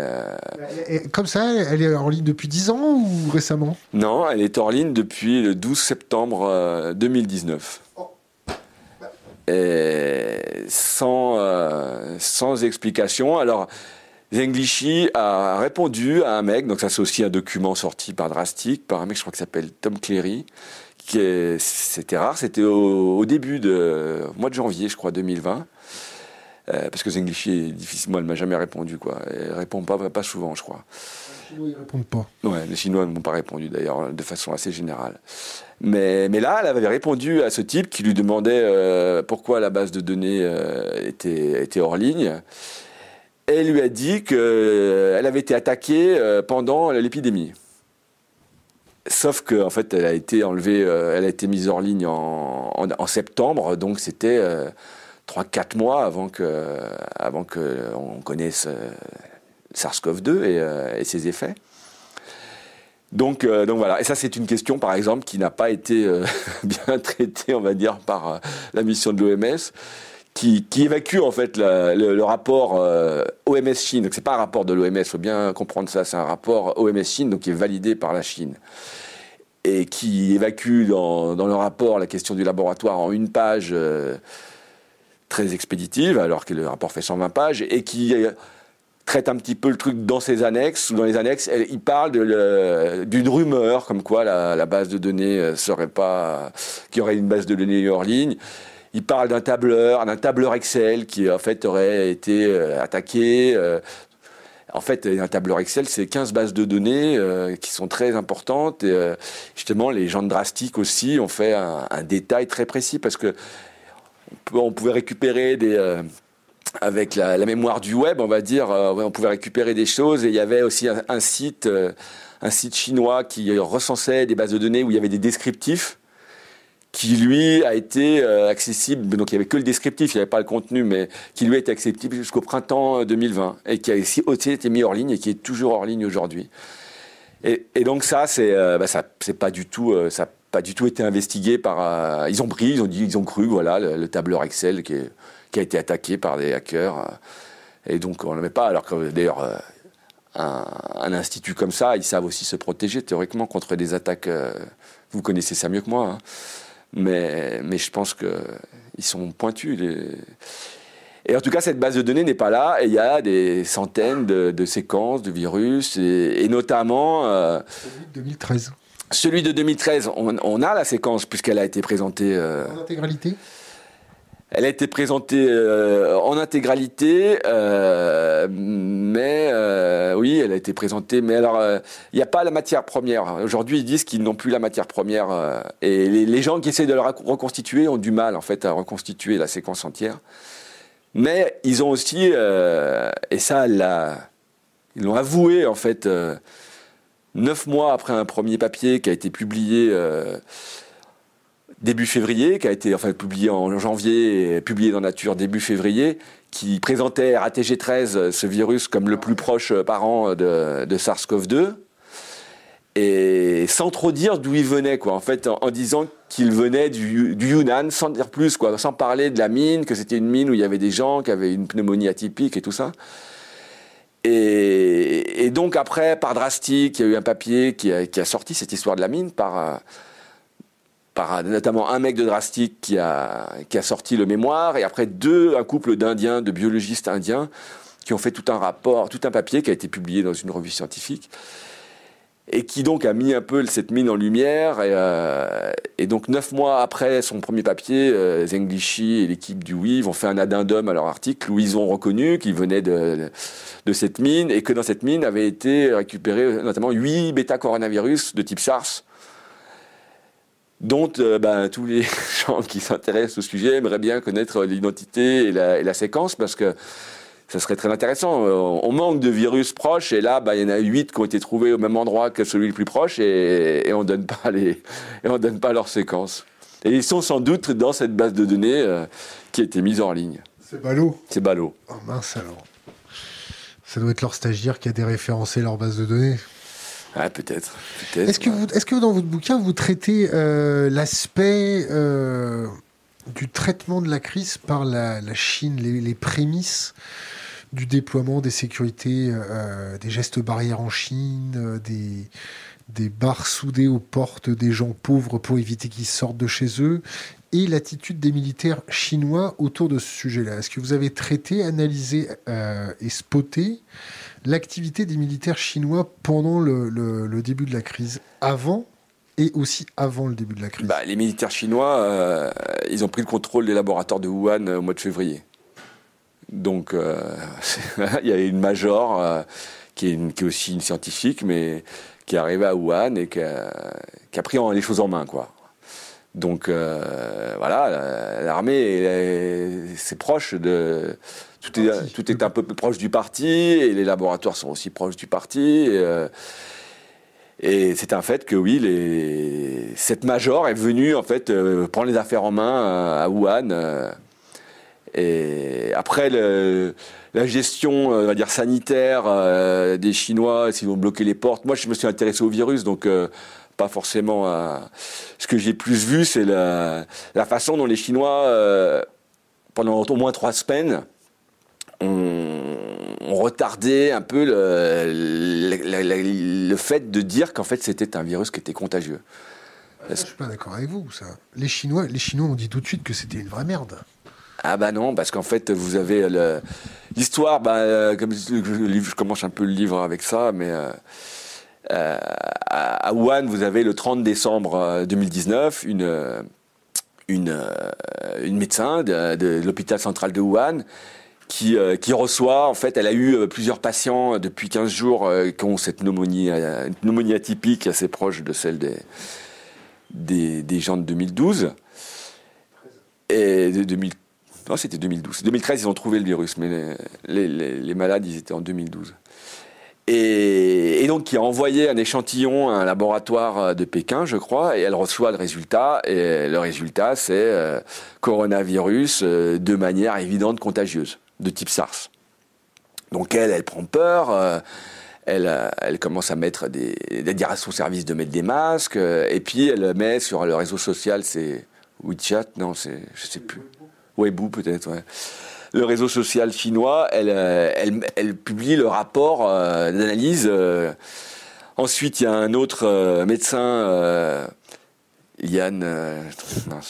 est... Comme ça, elle est hors ligne depuis 10 ans ou récemment? Non, elle est hors ligne depuis le 12 septembre 2019. Et sans, euh, sans explication. Alors, Zenglishi a répondu à un mec, donc ça c'est aussi un document sorti par Drastic, par un mec je crois qui s'appelle Tom Cleary, c'était rare, c'était au, au, début de mois de janvier, je crois, 2020. Euh, parce que Zenglishi, difficilement, elle m'a jamais répondu, quoi. Elle répond pas, pas souvent, je crois. Les Chinois, ils répondent pas. Ouais, les Chinois ne m'ont pas répondu, d'ailleurs, de façon assez générale. Mais, là, elle avait répondu à ce type qui lui demandait euh, pourquoi la base de données euh, était, hors ligne. Elle lui a dit qu'elle euh, avait été attaquée pendant l'épidémie. Sauf qu'en en fait, elle a été enlevée, elle a été mise hors ligne en, septembre, donc c'était euh, 3-4 mois avant que, avant que on connaisse euh, SARS-CoV-2 et, euh, et, ses effets. Donc, euh, donc voilà, et ça c'est une question par exemple qui n'a pas été bien traitée, on va dire, par la mission de l'OMS. Qui, évacue en fait le, rapport euh, OMS Chine. Donc c'est pas un rapport de l'OMS, faut bien comprendre ça. C'est un rapport OMS Chine, donc qui est validé par la Chine et qui évacue dans, dans, le rapport la question du laboratoire en une page euh, très expéditive, alors que le rapport fait 120 pages, et qui euh, traite un petit peu le truc dans ses annexes. Dans les annexes, il parle d'une rumeur comme quoi la, base de données serait pas, qu'il y aurait une base de données hors ligne. Il parle d'un tableur, d'un tableur Excel qui en fait aurait été euh, attaqué. Euh, en fait, un tableur Excel, c'est 15 bases de données euh, qui sont très importantes. Et euh, justement, les gens de Drastic aussi ont fait un, un, détail très précis parce que on pouvait récupérer des euh, avec la, mémoire du web, on va dire, on pouvait récupérer des choses. Et il y avait aussi un, site, un site chinois qui recensait des bases de données où il y avait des descriptifs qui lui a été euh, accessible, donc il n'y avait que le descriptif, il n'y avait pas le contenu, mais qui lui a été accessible jusqu'au printemps 2020 et qui a aussi été mis hors ligne et qui est toujours hors ligne aujourd'hui. Et, donc ça, c'est euh, bah, ça, c'est pas du tout, euh, ça pas du tout été investigué par. Euh, ils ont pris, ils ont dit, ils ont cru, voilà, le, le tableur Excel qui, est, qui, a été attaqué par des hackers. et donc on ne le met pas, alors que d'ailleurs. Un, un, institut comme ça, ils savent aussi se protéger théoriquement contre des attaques. vous connaissez ça mieux que moi. Hein mais, mais je pense qu'ils sont pointus. Et en tout cas, cette base de données n'est pas là, et il y a des centaines de, séquences de virus, et, notamment... Euh, 2013. Celui de 2013, on, a la séquence puisqu'elle a été présentée. Euh, en intégralité Elle a été présentée euh, en intégralité, euh, mais oui, elle a été présentée. Mais alors, il n'y a pas la matière première. Aujourd'hui, ils disent qu'ils n'ont plus la matière première. et les, gens qui essaient de la reconstituer ont du mal, en fait, à reconstituer la séquence entière. Mais ils ont aussi, et ça, ils l'ont avoué, en fait neuf mois après un premier papier qui a été publié euh, début février, qui a été enfin publié en janvier publié dans Nature début février, qui présentait RATG13, ce virus, comme le plus proche parent de, de SARS-CoV-2, et sans trop dire d'où il venait, quoi. En fait, en, disant qu'il venait du, du, Yunnan, sans dire plus, quoi, sans parler de la mine, que c'était une mine où il y avait des gens qui avaient une pneumonie atypique et tout ça. Et, donc après, par Drastic, il y a eu un papier qui a, sorti cette histoire de la mine par, par notamment un mec de Drastic qui a, qui a sorti le mémoire, et après deux, un couple d'Indiens, de biologistes indiens, qui ont fait tout un rapport, tout un papier qui a été publié dans une revue scientifique et qui donc a mis un peu cette mine en lumière. Et, euh, donc neuf mois après son premier papier, euh, Zenglishi et l'équipe du WIV ont fait un addendum à leur article où ils ont reconnu qu'ils venaient de, de cette mine et que dans cette mine avaient été récupérés notamment huit bêta-coronavirus de type SARS dont euh, ben, tous les gens qui s'intéressent au sujet aimeraient bien connaître l'identité et la, et la séquence parce que ça serait très intéressant. Euh, on manque de virus proches et là, bah, il y en a huit qui ont été trouvés au même endroit que celui le plus proche et, on donne pas les, et on donne pas leur séquence. Et ils sont sans doute dans cette base de données euh, qui a été mise en ligne. C'est ballot? C'est ballot. Oh mince alors. Ça doit être leur stagiaire qui a déréférencé leur base de données. Ah, peut-être. est-ce, que vous, est-ce que dans votre bouquin, vous traitez euh, l'aspect du traitement de la crise par la, Chine, les, les prémices du déploiement des sécurités, euh, euh, des gestes barrières en Chine, euh, des, des barres soudées aux portes des gens pauvres pour éviter qu'ils sortent de chez eux, et l'attitude des militaires chinois autour de ce sujet-là. Est-ce que vous avez traité, analysé et spoté l'activité des militaires chinois pendant le, début de la crise, avant et aussi avant le début de la crise? Bah, Les militaires chinois, ils ont pris le contrôle des laboratoires de Wuhan au mois de février. Donc, euh, il y a une major euh, qui, est aussi une scientifique, mais qui est arrivée à Wuhan et qui a, pris les choses en main, quoi. Donc, euh, voilà, l'armée, c'est proche de. Tout est, tout est un peu plus proche du parti, et les laboratoires sont aussi proches du parti. Et, c'est un fait que oui, cette major est venue en fait prendre les affaires en main à Wuhan et après, le, la gestion, euh, on va dire sanitaire euh, des Chinois, s'ils vont bloquer les portes. Moi, je me suis intéressé au virus, donc euh, pas forcément à. Ce que j'ai plus vu, c'est la, la, façon dont les Chinois, pendant au moins trois semaines, ont, ont retardé un peu le, le, le fait de dire qu'en fait c'était un virus qui était contagieux. Je suis pas d'accord avec vous, ça. Les Chinois, les Chinois ont dit tout de suite que c'était une vraie merde. Ah bah non, parce qu'en fait, vous avez l'histoire, bah, euh, comme je, commence un peu le livre avec ça, mais euh, euh, à Wuhan, vous avez le 30 décembre 2019 une, une, une médecin de, l'hôpital central de Wuhan qui, reçoit, en fait, elle a eu plusieurs patients depuis 15 jours qui ont cette pneumonie, pneumonie atypique assez proche de celle des, gens de 2012 et de 2013 non, c'était 2012. 2013, ils ont trouvé le virus, mais les, malades, ils étaient en 2012. Et, donc, qui a envoyé un échantillon à un laboratoire de Pékin, je crois, et elle reçoit le résultat. Et le résultat, c'est euh, coronavirus euh, de manière évidente contagieuse, de type SARS. Donc, elle, elle prend peur. Euh, elle, elle, commence à mettre des, à dire à son service de mettre des masques, et puis elle met sur le réseau social, c'est WeChat, non, c'est, je sais plus. Weibo peut-être, ouais. Le réseau social chinois, elle, euh, elle, elle publie le rapport euh, d'analyse. Euh. ensuite, il y a un autre médecin Yann, euh,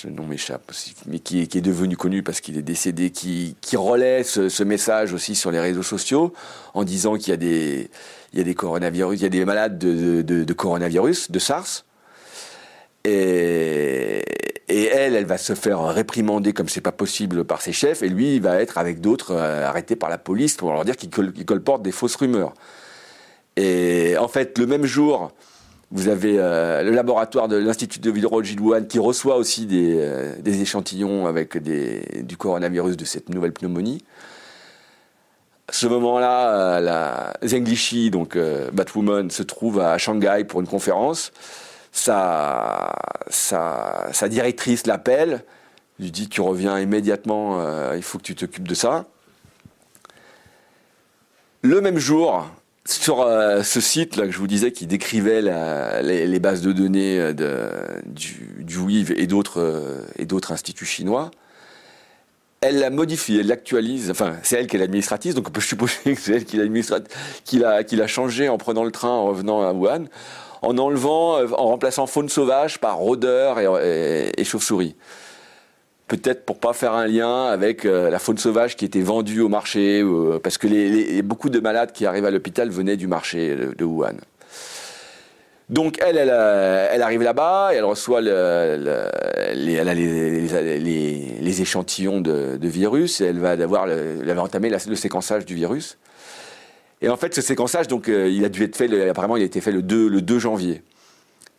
le nom m'échappe mais qui, est devenu connu parce qu'il est décédé, qui, relaie ce, message aussi sur les réseaux sociaux en disant qu'il y a des, il y a des coronavirus, il y a des malades de, coronavirus, de SARS. Et, et, elle, elle va se faire réprimander comme c'est pas possible par ses chefs, et lui, il va être avec d'autres euh, arrêté par la police pour leur dire qu'il colporte des fausses rumeurs. Et en fait, le même jour, vous avez euh, le laboratoire de l'Institut de virologie de Wuhan qui reçoit aussi des, euh, échantillons avec du coronavirus de cette nouvelle pneumonie. Ce moment-là, la Zheng Lishi, donc Batwoman, se trouve à Shanghai pour une conférence. Sa, sa directrice l'appelle, lui dit tu reviens immédiatement, il faut que tu t'occupes de ça. Le même jour, sur euh, ce site là que je vous disais qui décrivait les, bases de données euh, de, du, du WIV et d'autres euh, et d'autres instituts chinois, elle la modifie, elle l'actualise. Enfin, c'est elle qui est l'administratrice, donc on peut supposer que c'est elle qui l'a qui l'a changé en prenant le train en revenant à Wuhan, en enlevant, en remplaçant faune sauvage par rôdeur et, et chauve-souris peut-être pour pas faire un lien avec euh, la faune sauvage qui était vendue au marché, euh, parce que beaucoup de malades qui arrivent à l'hôpital venaient du marché de, Wuhan. Donc elle, elle, euh, arrive là-bas, elle reçoit les, échantillons de, virus, et elle va avoir, elle va entamer le séquençage du virus. Et en fait, ce séquençage, donc, il a dû être fait, apparemment, il a été fait le 2, le 2 janvier.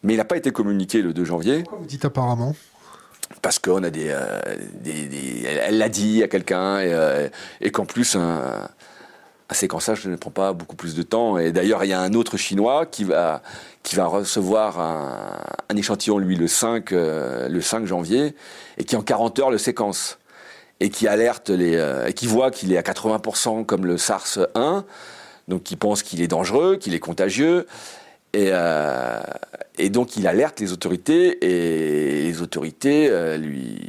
Mais il n'a pas été communiqué le 2 janvier. Pourquoi vous dites apparemment? Parce qu'on a euh, des, des, elle l'a dit à quelqu'un et, euh, et qu'en plus un, un, séquençage ne prend pas beaucoup plus de temps. Et d'ailleurs, il y a un autre chinois qui va qui va recevoir un, un échantillon lui le 5 euh, le 5 janvier et qui en 40 heures le séquence et qui alerte les et qui voit qu'il est à 80% comme le SARS 1 donc qui pense qu'il est dangereux, qu'il est contagieux et, euh, donc il alerte les autorités et les autorités euh, lui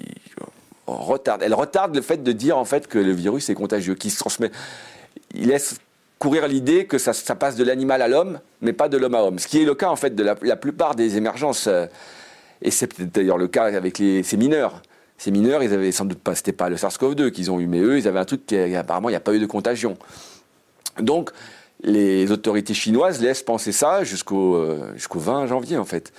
retardent. Elle retarde le fait de dire en fait que le virus est contagieux, qu'il se transmet. Il laisse courir l'idée que ça, passe de l'animal à l'homme, mais pas de l'homme à homme. Ce qui est le cas en fait de la, plupart des émergences. Euh, et c'est d'ailleurs le cas avec ces mineurs. Ces mineurs, ils avaient sans doute pas, c'était pas le SARS-CoV-2 qu'ils ont eu, mais eux, ils avaient un truc qui apparemment il n'y a pas eu de contagion. Donc les autorités chinoises laissent penser ça jusqu'au euh, jusqu'au 20 janvier en fait.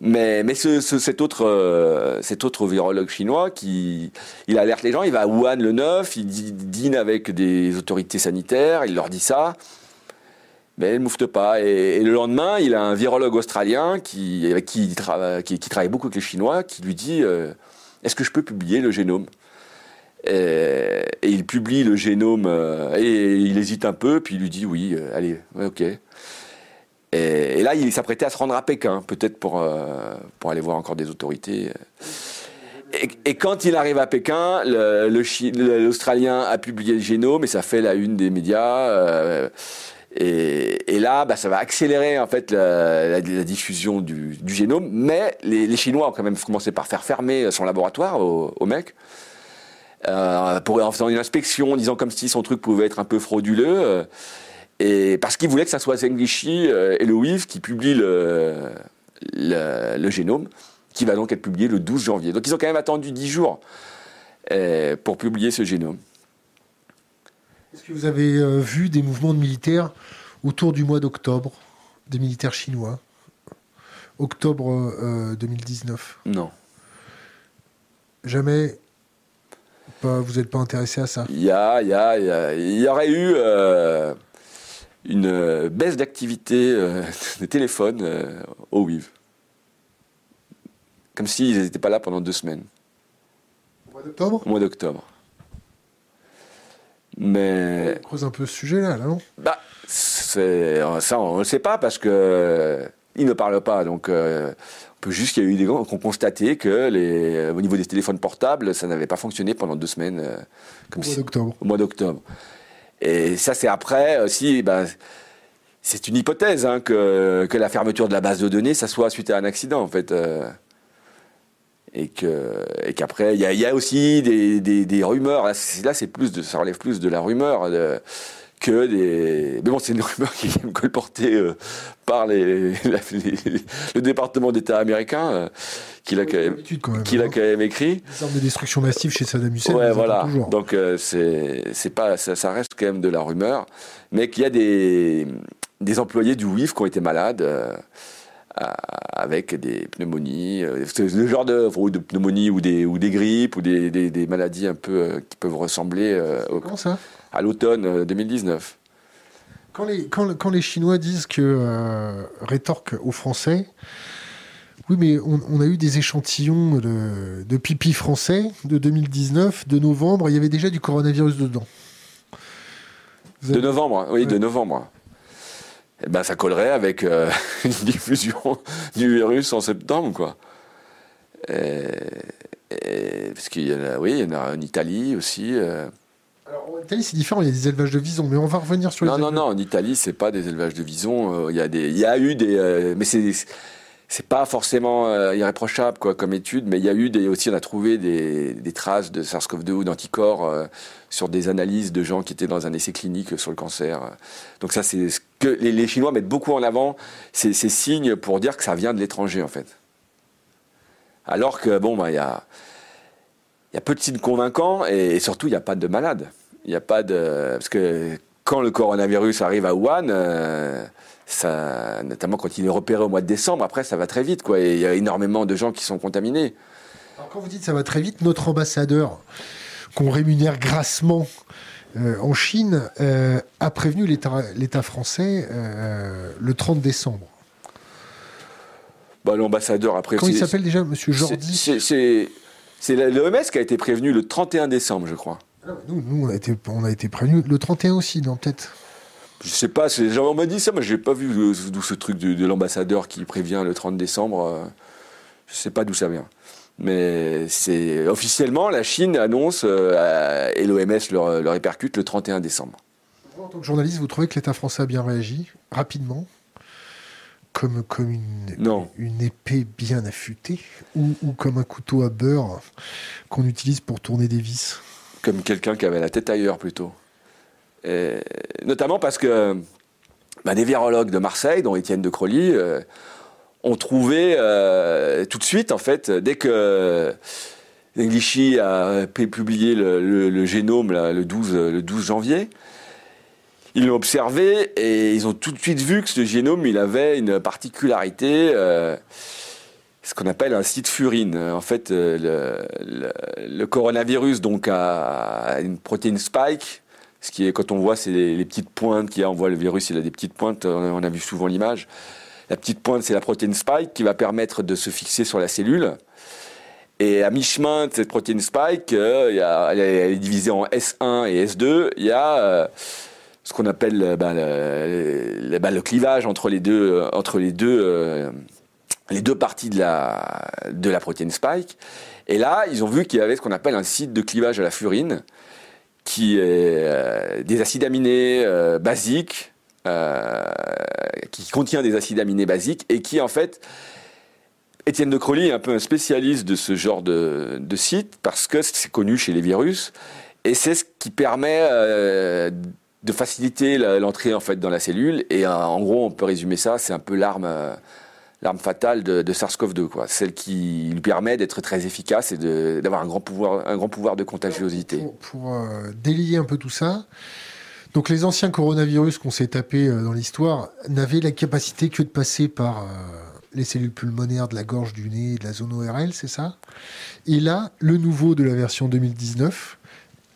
Mais, euh, cet autre virologue chinois qui il alerte les gens, il va à Wuhan le 9, il dîne avec des autorités sanitaires, il leur dit ça, mais ils ne mouftent pas. Et, le lendemain, il a un virologue australien qui, travaille beaucoup avec les Chinois qui lui dit euh, Est-ce que je peux publier le génome? Et, il publie le génome euh, et il hésite un peu, puis il lui dit oui, euh, allez, ok. Et, là, il s'apprêtait à se rendre à Pékin, peut-être pour, euh, pour aller voir encore des autorités. Et, quand il arrive à Pékin, l'Australien a publié le génome et ça fait la une des médias. et, là, bah, ça va accélérer en fait la, diffusion du, génome. Mais les, Chinois ont quand même commencé par faire fermer son laboratoire au mec euh, pour, en faisant une inspection, en disant comme si son truc pouvait être un peu frauduleux. Euh, et parce qu'il voulait que ça soit Zenglishi euh, et le WIF qui publie le, le, génome, qui va donc être publié le 12 janvier. Donc ils ont quand même attendu 10 jours pour publier ce génome. Est-ce que vous avez vu des mouvements de militaires autour du mois d'octobre, des militaires chinois? Octobre 2019 Non. Jamais vous n'êtes pas intéressé à ça? Il y, a, il, y a, il y aurait eu euh, une baisse d'activité euh, des téléphones euh, au WIV. Comme s'ils n'étaient pas là pendant deux semaines. Au mois d'octobre? Au mois d'octobre. Mais. On creuse un peu ce sujet-là, là, non? Bah, ça, on ne le sait pas parce que il ne parle pas. Donc, juste qu'il y a eu des gens qui ont constaté que les, au niveau des téléphones portables, ça n'avait pas fonctionné pendant deux semaines. Euh, comme au mois d'octobre. Au mois d'octobre. Et ça, c'est après aussi, ben, c'est une hypothèse hein, que, que, la fermeture de la base de données, ça soit suite à un accident, en fait. Euh, et que et qu'après, il y, a, aussi des, des, rumeurs. Là, c'est plus de, ça relève plus de la rumeur. De, que des. Mais bon, c'est une rumeur qui est colportée euh, par les, le département d'État américain, euh, qui l'a quand, même, hein. quand même écrit. Des armes de destruction massive chez Saddam Hussein. Ouais, voilà. Donc euh, c'est pas ça, ça, reste quand même de la rumeur, mais qu'il y a des des employés du WIF qui ont été malades avec des pneumonies, le genre de, de pneumonie ou des, ou des grippes ou des, des, des maladies un peu qui peuvent ressembler Comment ça? À l'automne 2019. Euh, quand les, quand, les Chinois disent que euh, rétorquent aux Français, oui, mais on, a eu des échantillons de, pipi français de 2019, de novembre, il y avait déjà du coronavirus dedans. De novembre, oui, de novembre. Eh ben, ça collerait avec euh, une diffusion du virus en septembre, quoi. parce qu'il y en a, oui, il y en a en Italie aussi. Alors, en Italie, c'est différent, il y a des élevages de visons, mais on va revenir sur les. Non, non, non, en Italie, c'est pas des élevages de visons. Euh, il y, a des, il y a eu des. Euh, mais c'est. C'est pas forcément euh, irréprochable quoi, comme étude, mais il y a eu des, aussi, on a trouvé des, des traces de SARS-CoV-2 ou d'anticorps sur des analyses de gens qui étaient dans un essai clinique sur le cancer. Donc ça, c'est ce que les, les, Chinois mettent beaucoup en avant, ces, ces signes pour dire que ça vient de l'étranger en fait. Alors que bon, bah, il y a y a peu de signes convaincants et, surtout, il n'y a pas de malades. Il n'y a pas de. Parce que quand le coronavirus arrive à Wuhan, euh, ça, notamment quand il est repéré au mois de décembre, après, ça va très vite. Quoi, et il y a énormément de gens qui sont contaminés. Alors, quand vous dites ça va très vite, notre ambassadeur, qu'on rémunère grassement euh, en Chine, euh, a prévenu l'État français le 30 décembre. Bah, L'ambassadeur a prévenu. Comment il s'appelle déjà, monsieur Jordi? C'est l'OMS qui a été prévenu le 31 décembre, je crois. Nous, nous on, a été, on a été prévenu le 31 aussi, non, peut-être Je sais pas, on m'a dit ça, mais j'ai pas vu d'où ce truc de, l'ambassadeur qui prévient le 30 décembre. Euh, je sais pas d'où ça vient. Mais c'est officiellement, la Chine annonce euh, et l'OMS le, le répercute le 31 décembre. En tant que journaliste, vous trouvez que l'État français a bien réagi, rapidement? Comme, comme une, une épée bien affûtée ou, comme un couteau à beurre qu'on utilise pour tourner des vis Comme quelqu'un qui avait la tête ailleurs plutôt. notamment parce que bah, des virologues de Marseille, dont Étienne de Crolly, euh, ont trouvé euh, tout de suite, en fait, dès que Nglichy a publié le, génome le, 12, le 12 janvier, ils l'ont observé et ils ont tout de suite vu que ce génome, il avait une particularité, euh, ce qu'on appelle un site furine. En fait, euh, le, coronavirus donc a une protéine spike. Ce qui est, quand on voit, c'est les, petites pointes qui envoient le virus, il a des petites pointes, on a vu souvent l'image. La petite pointe, c'est la protéine spike qui va permettre de se fixer sur la cellule. Et à mi-chemin de cette protéine spike, euh, y a, elle est divisée en S1 et S2. Il y a ce qu'on appelle euh, le, bah, le, clivage entre les deux, euh, entre les deux, euh, les deux parties de la, de la protéine spike. Et là, ils ont vu qu'il y avait ce qu'on appelle un site de clivage à la furine, qui est des acides aminés basiques, qui contient des acides aminés basiques et qui en fait Étienne de Crolly est un peu un spécialiste de ce genre de, de site parce que c'est connu chez les virus et c'est ce qui permet de faciliter l'entrée en fait dans la cellule. Et euh, en gros, on peut résumer ça, c'est un peu l'arme euh, l'arme fatale de, SARS-CoV-2, quoi. Celle qui lui permet d'être très efficace et d'avoir un grand pouvoir, un grand pouvoir de contagiosité. Pour, euh, délier un peu tout ça, donc les anciens coronavirus qu'on s'est tapés dans l'histoire n'avaient la capacité que de passer par les cellules pulmonaires de la gorge, du nez, de la zone ORL, c'est ça? Et là, le nouveau de la version 2019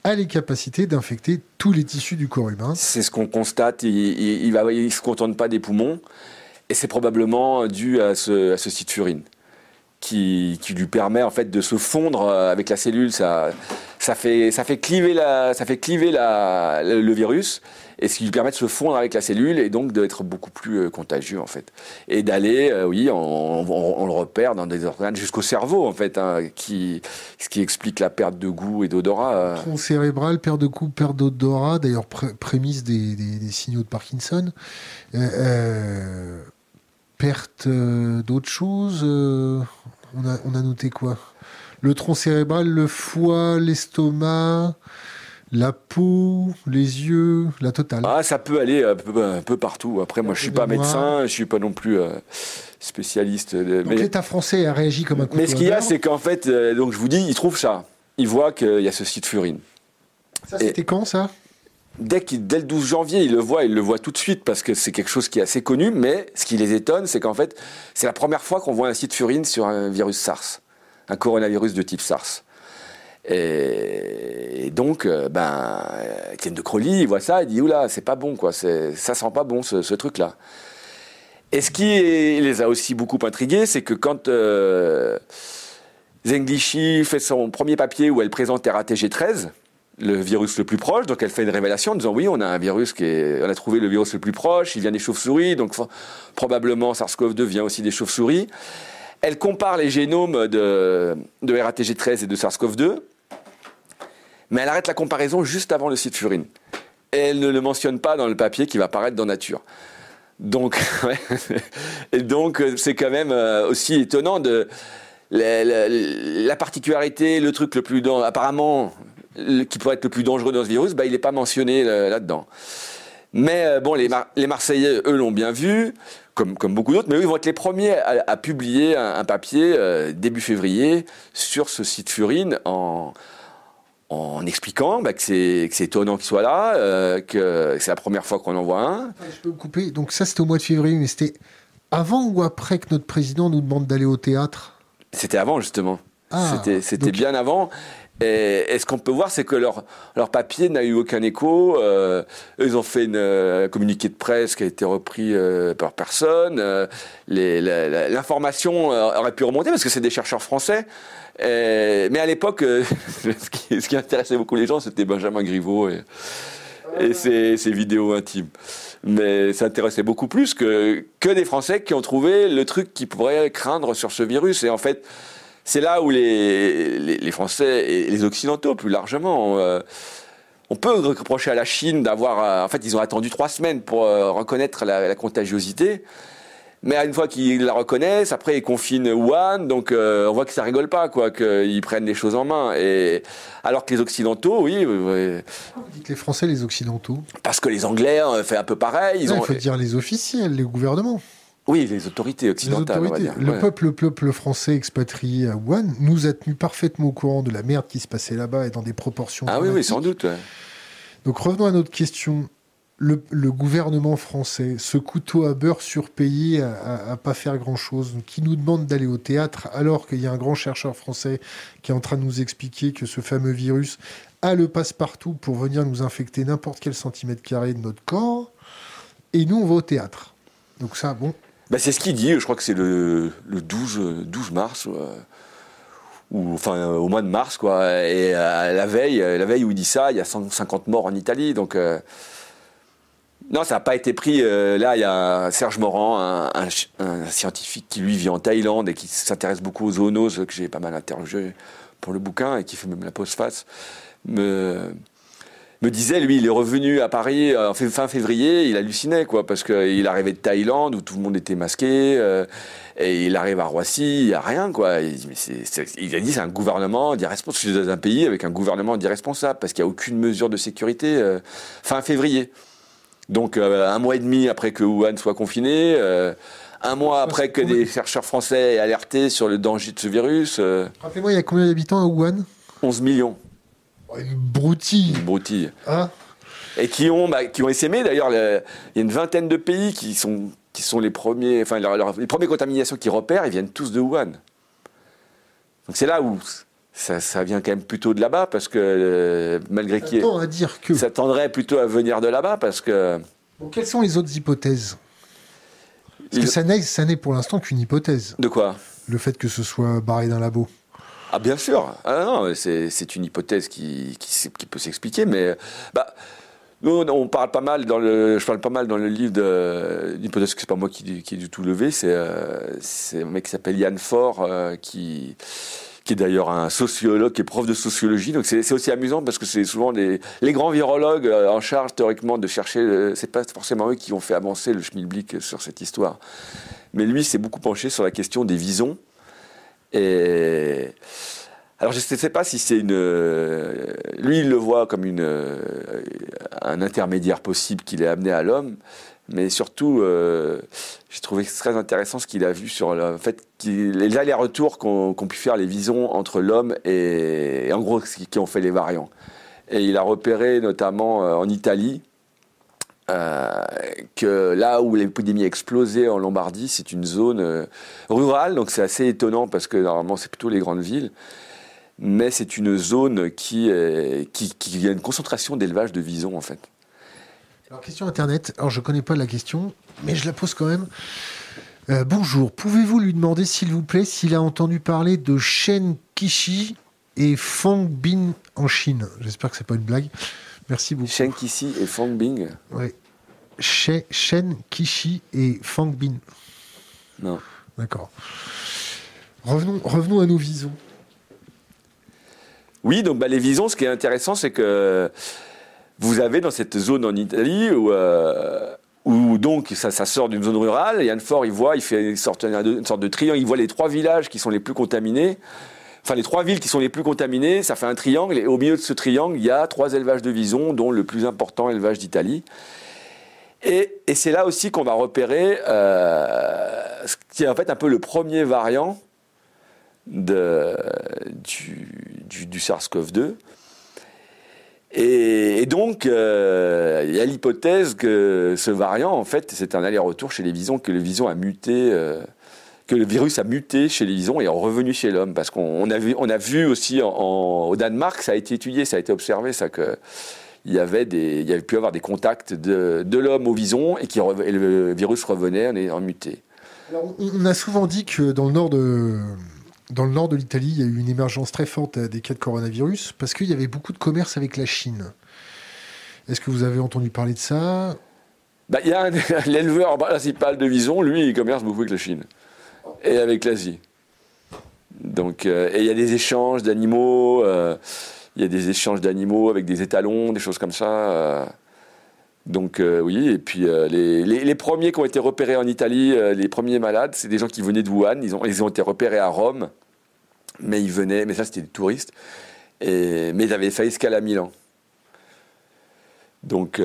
a les capacités d'infecter tous les tissus du corps humain. C'est ce qu'on constate. Il ne se contente pas des poumons. Et c'est probablement dû à ce, à ce. Qui, lui permet en fait de se fondre avec la cellule. Ça, fait, cliver, le virus et ce qui lui permet de se fondre avec la cellule et donc d'être beaucoup plus euh, contagieux en fait. Et d'aller, euh, oui, on, le repère dans des organes jusqu'au cerveau en fait, hein, qui, ce qui explique la perte de goût et d'odorat. Euh. Tronc cérébral, perte de goût, perte d'odorat, d'ailleurs prémisse des, signaux de Parkinson. perte d'autres choses. on, a, on a noté quoi? Le tronc cérébral, le foie, l'estomac. La peau, les yeux, la totale. Ah, ça peut aller un peu, partout. Après, moi, je suis pas médecin, je suis pas non plus euh, spécialiste. Donc mais... l'État français a réagi comme un coup Mais ce qu'il y a, c'est qu'en fait, euh, donc je vous dis, il trouve ça. Il voit qu'il y a ce site Furine. Ça, c'était quand ça? Dès, dès, le 12 janvier, il le voit, il le voit tout de suite parce que c'est quelque chose qui est assez connu. Mais ce qui les étonne, c'est qu'en fait, c'est la première fois qu'on voit un site Furine sur un virus SARS, un coronavirus de type SARS. Et, donc, euh, ben, Étienne de Crolly, il voit ça, il dit Oula, c'est pas bon, quoi, ça sent pas bon ce, truc-là. Et ce qui les a aussi beaucoup intrigués, c'est que quand euh, Zenglichy fait son premier papier où elle présente RATG13, le virus le plus proche, donc elle fait une révélation en disant oui, on a un virus qui est, on a trouvé le virus le plus proche, il vient des chauves-souris, donc probablement SARS-CoV-2 vient aussi des chauves-souris. Elle compare les génomes de, de RATG13 et de SARS-CoV-2, mais elle arrête la comparaison juste avant le site Furine. Et elle ne le mentionne pas dans le papier qui va apparaître dans Nature. Donc, et donc c'est quand même euh, aussi étonnant de la, particularité, le truc le plus apparemment qui pourrait être le plus dangereux dans ce virus, bah, il n'est pas mentionné euh, là-dedans. Mais euh, bon, les, Marseillais, eux, l'ont bien vu, comme, comme beaucoup d'autres, mais eux, ils vont être les premiers à, publier un, papier début février sur ce site Furine en, en expliquant bah, que c'est étonnant qu'il soit là, euh, que c'est la première fois qu'on en voit un. Je peux vous couper. Donc ça, c'était au mois de février, mais c'était avant ou après que notre président nous demande d'aller au théâtre? C'était avant, justement. Ah, c'était bien avant. Et, ce qu'on peut voir, c'est que leur, leur papier n'a eu aucun écho. Euh, ils ont fait une euh, communiqué de presse qui a été repris par personne. L'information aurait pu remonter parce que c'est des chercheurs français. Euh, mais à l'époque, euh, ce, qui, intéressait beaucoup les gens, c'était Benjamin Griveaux et, ses, vidéos intimes. Mais ça intéressait beaucoup plus que, que des Français qui ont trouvé le truc qui pourrait craindre sur ce virus. Et en fait, c'est là où les, Français et les Occidentaux, plus largement, euh, on peut reprocher à la Chine d'avoir. En fait, ils ont attendu trois semaines pour reconnaître la contagiosité. Mais une fois qu'ils la reconnaissent, après ils confinent Wuhan, donc euh, on voit que ça rigole pas, quoi, qu'ils prennent les choses en main. Et alors que les Occidentaux, oui. Vous dites les Français, les Occidentaux Parce que les Anglais ont fait un peu pareil. Ils ont... Il faut dire les officiels, les gouvernements. Oui, les autorités occidentales. On va dire. Le peuple, le peuple français expatrié à Wuhan nous a tenu parfaitement au courant de la merde qui se passait là-bas et dans des proportions. Ah oui, oui, sans doute. Donc revenons à notre question le, gouvernement français, ce couteau à beurre surpayé à, à, pas faire grand-chose, qui nous demande d'aller au théâtre alors qu'il y a un grand chercheur français qui est en train de nous expliquer que ce fameux virus a le passe-partout pour venir nous infecter n'importe quel centimètre carré de notre corps, et nous on va au théâtre. Donc ça, bon. Bah c'est ce qu'il dit, je crois que c'est le, 12, 12 mars. ou enfin au mois de mars quoi et euh, la veille la veille où il dit ça il y a 150 morts en Italie donc euh, non, ça n'a pas été pris. Euh, là, il y a Serge Morand, un, scientifique qui lui vit en Thaïlande et qui s'intéresse beaucoup aux zoonoses, que j'ai pas mal interrogé pour le bouquin et qui fait même la postface, me, me disait, lui, il est revenu à Paris en fin février, il hallucinait, quoi, parce qu'il arrivait de Thaïlande où tout le monde était masqué, euh, et il arrive à Roissy, il n'y a rien, quoi. Il, a dit, c'est un gouvernement d'irresponsable. Je suis dans un pays avec un gouvernement d'irresponsable, parce qu'il n'y a aucune mesure de sécurité. Euh, fin février. Donc euh, un mois et demi après que Wuhan soit confiné, euh, un mois après que des chercheurs français aient alerté sur le danger de ce virus. Euh, Rappelez-moi, il y a combien d'habitants à Wuhan? 11 millions. Oh, une broutille. Une broutille. Ah. Et qui ont, bah, qui ont essaimé. D'ailleurs, il y a une vingtaine de pays qui sont, qui sont les premiers, enfin, les premières contaminations qui repèrent, ils viennent tous de Wuhan. Donc c'est là où ça, vient quand même plutôt de là-bas parce que euh, malgré qui à dire que ça tendrait plutôt à venir de là-bas parce que. quelles sont les autres hypothèses? Parce que ça n'est, pour l'instant qu'une hypothèse. De quoi? Le fait que ce soit barré d'un labo. Ah bien sûr. Ah non, c'est, une hypothèse qui, qui, peut s'expliquer, mais bah. Nous, on parle pas mal dans le, je parle pas mal dans le livre de, hypothèse que c'est pas moi qui, qui ai du tout levé, c'est, euh, c'est un mec qui s'appelle Yann Faure euh, qui, qui est d'ailleurs un sociologue, qui est prof de sociologie. Donc c'est aussi amusant parce que c'est souvent les, grands virologues euh, en charge théoriquement de chercher. Euh, c'est pas forcément eux qui ont fait avancer le schmilblick sur cette histoire. Mais lui s'est beaucoup penché sur la question des visons. Alors je ne sais pas si c'est une. lui, il le voit comme une, un intermédiaire possible qu'il est amené à l'homme, mais surtout, j'ai trouvé très intéressant ce qu'il a vu sur le fait les allers-retours qu'ont pu faire les visons entre l'homme et, en gros qui ont fait les variants. Et il a repéré notamment en Italie euh, que là où l'épidémie a explosé en Lombardie, c'est une zone euh, rurale, donc c'est assez étonnant parce que normalement c'est plutôt les grandes villes, mais c'est une zone qui, a une concentration d'élevage de visons en fait. Alors question internet, alors je connais pas la question, mais je la pose quand même. Euh, bonjour, pouvez-vous lui demander s'il vous plaît s'il a entendu parler de Shen Kishi et Fang Bin en Chine? J'espère que c'est pas une blague. Merci beaucoup. Shen Kishi et Fang Bing Oui. Shen Kishi et Fang Bin. Non. D'accord. Revenons, revenons à nos visons. Oui, donc bah, les visons, ce qui est intéressant, c'est que vous avez dans cette zone en Italie où, euh, donc ça, sort d'une zone rurale, Yann Fort, il voit, il fait une sorte, une sorte de triangle, il voit les trois villages qui sont les plus contaminés enfin les trois villes qui sont les plus contaminées, ça fait un triangle, et au milieu de ce triangle, il y a trois élevages de visons, dont le plus important élevage d'Italie. Et, c'est là aussi qu'on va repérer euh, ce qui est en fait un peu le premier variant de, du, SARS-CoV-2. Et, donc, euh, il y a l'hypothèse que ce variant, en fait, c'est un aller-retour chez les visons, que le vison a muté, euh, que le virus a muté chez les visons et est revenu chez l'homme. Parce qu'on a vu, on a vu aussi au Danemark, ça a été étudié, ça a été observé, ça que il y avait pu avoir des contacts de, l'homme au vison et, qui, le virus revenait en ayant muté. on a souvent dit que dans le nord de, dans le nord de l'Italie, il y a eu une émergence très forte des cas de coronavirus parce qu'il y avait beaucoup de commerce avec la Chine. Est-ce que vous avez entendu parler de ça? Bah, Il y a l'éleveur principal de Vison, lui, il commerce beaucoup avec la Chine et avec l'Asie. Donc, euh, et il y a des échanges d'animaux. Euh, il y a des échanges d'animaux avec des étalons, des choses comme ça. Euh. Donc euh, oui, et puis euh, les, premiers qui ont été repérés en Italie, les premiers malades, c'est des gens qui venaient de Wuhan, ils ont, ils ont été repérés à Rome, mais ils venaient, mais ça c'était des touristes, et, mais ils avaient fait escale à Milan. Donc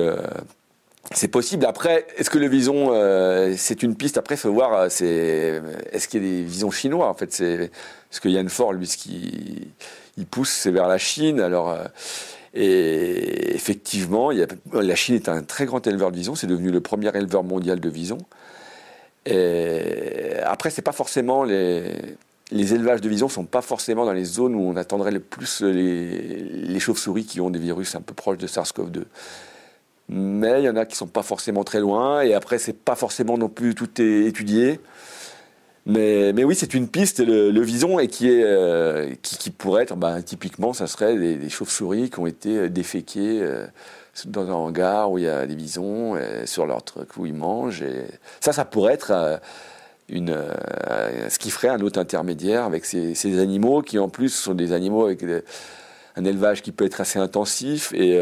c'est possible. Après, est-ce que le vison, c'est une piste? Après, il faut voir, c'est, est-ce qu'il y a des visons chinois En fait, c'est ce que Yann Fort, lui, ce qui il pousse, c'est vers la Chine. Alors, euh, et effectivement, la Chine est un très grand éleveur de visons. C'est devenu le premier éleveur mondial de visons. Après, c'est pas forcément les, les élevages de visons sont pas forcément dans les zones où on attendrait le plus les, les chauves-souris qui ont des virus un peu proches de SARS-CoV-2. Mais il y en a qui sont pas forcément très loin. Et après, c'est pas forcément non plus tout est étudié. Mais, mais oui, c'est une piste, le, vison, et qui, est, euh, qui, pourrait être, bah, typiquement, ça serait des, chauves-souris qui ont été euh, déféquées euh, dans un hangar où il y a des visons, sur leur truc où ils mangent. Et ça, ça pourrait être une, ce qui ferait un autre intermédiaire avec ces, ces, animaux qui, en plus, sont des animaux avec un élevage qui peut être assez intensif et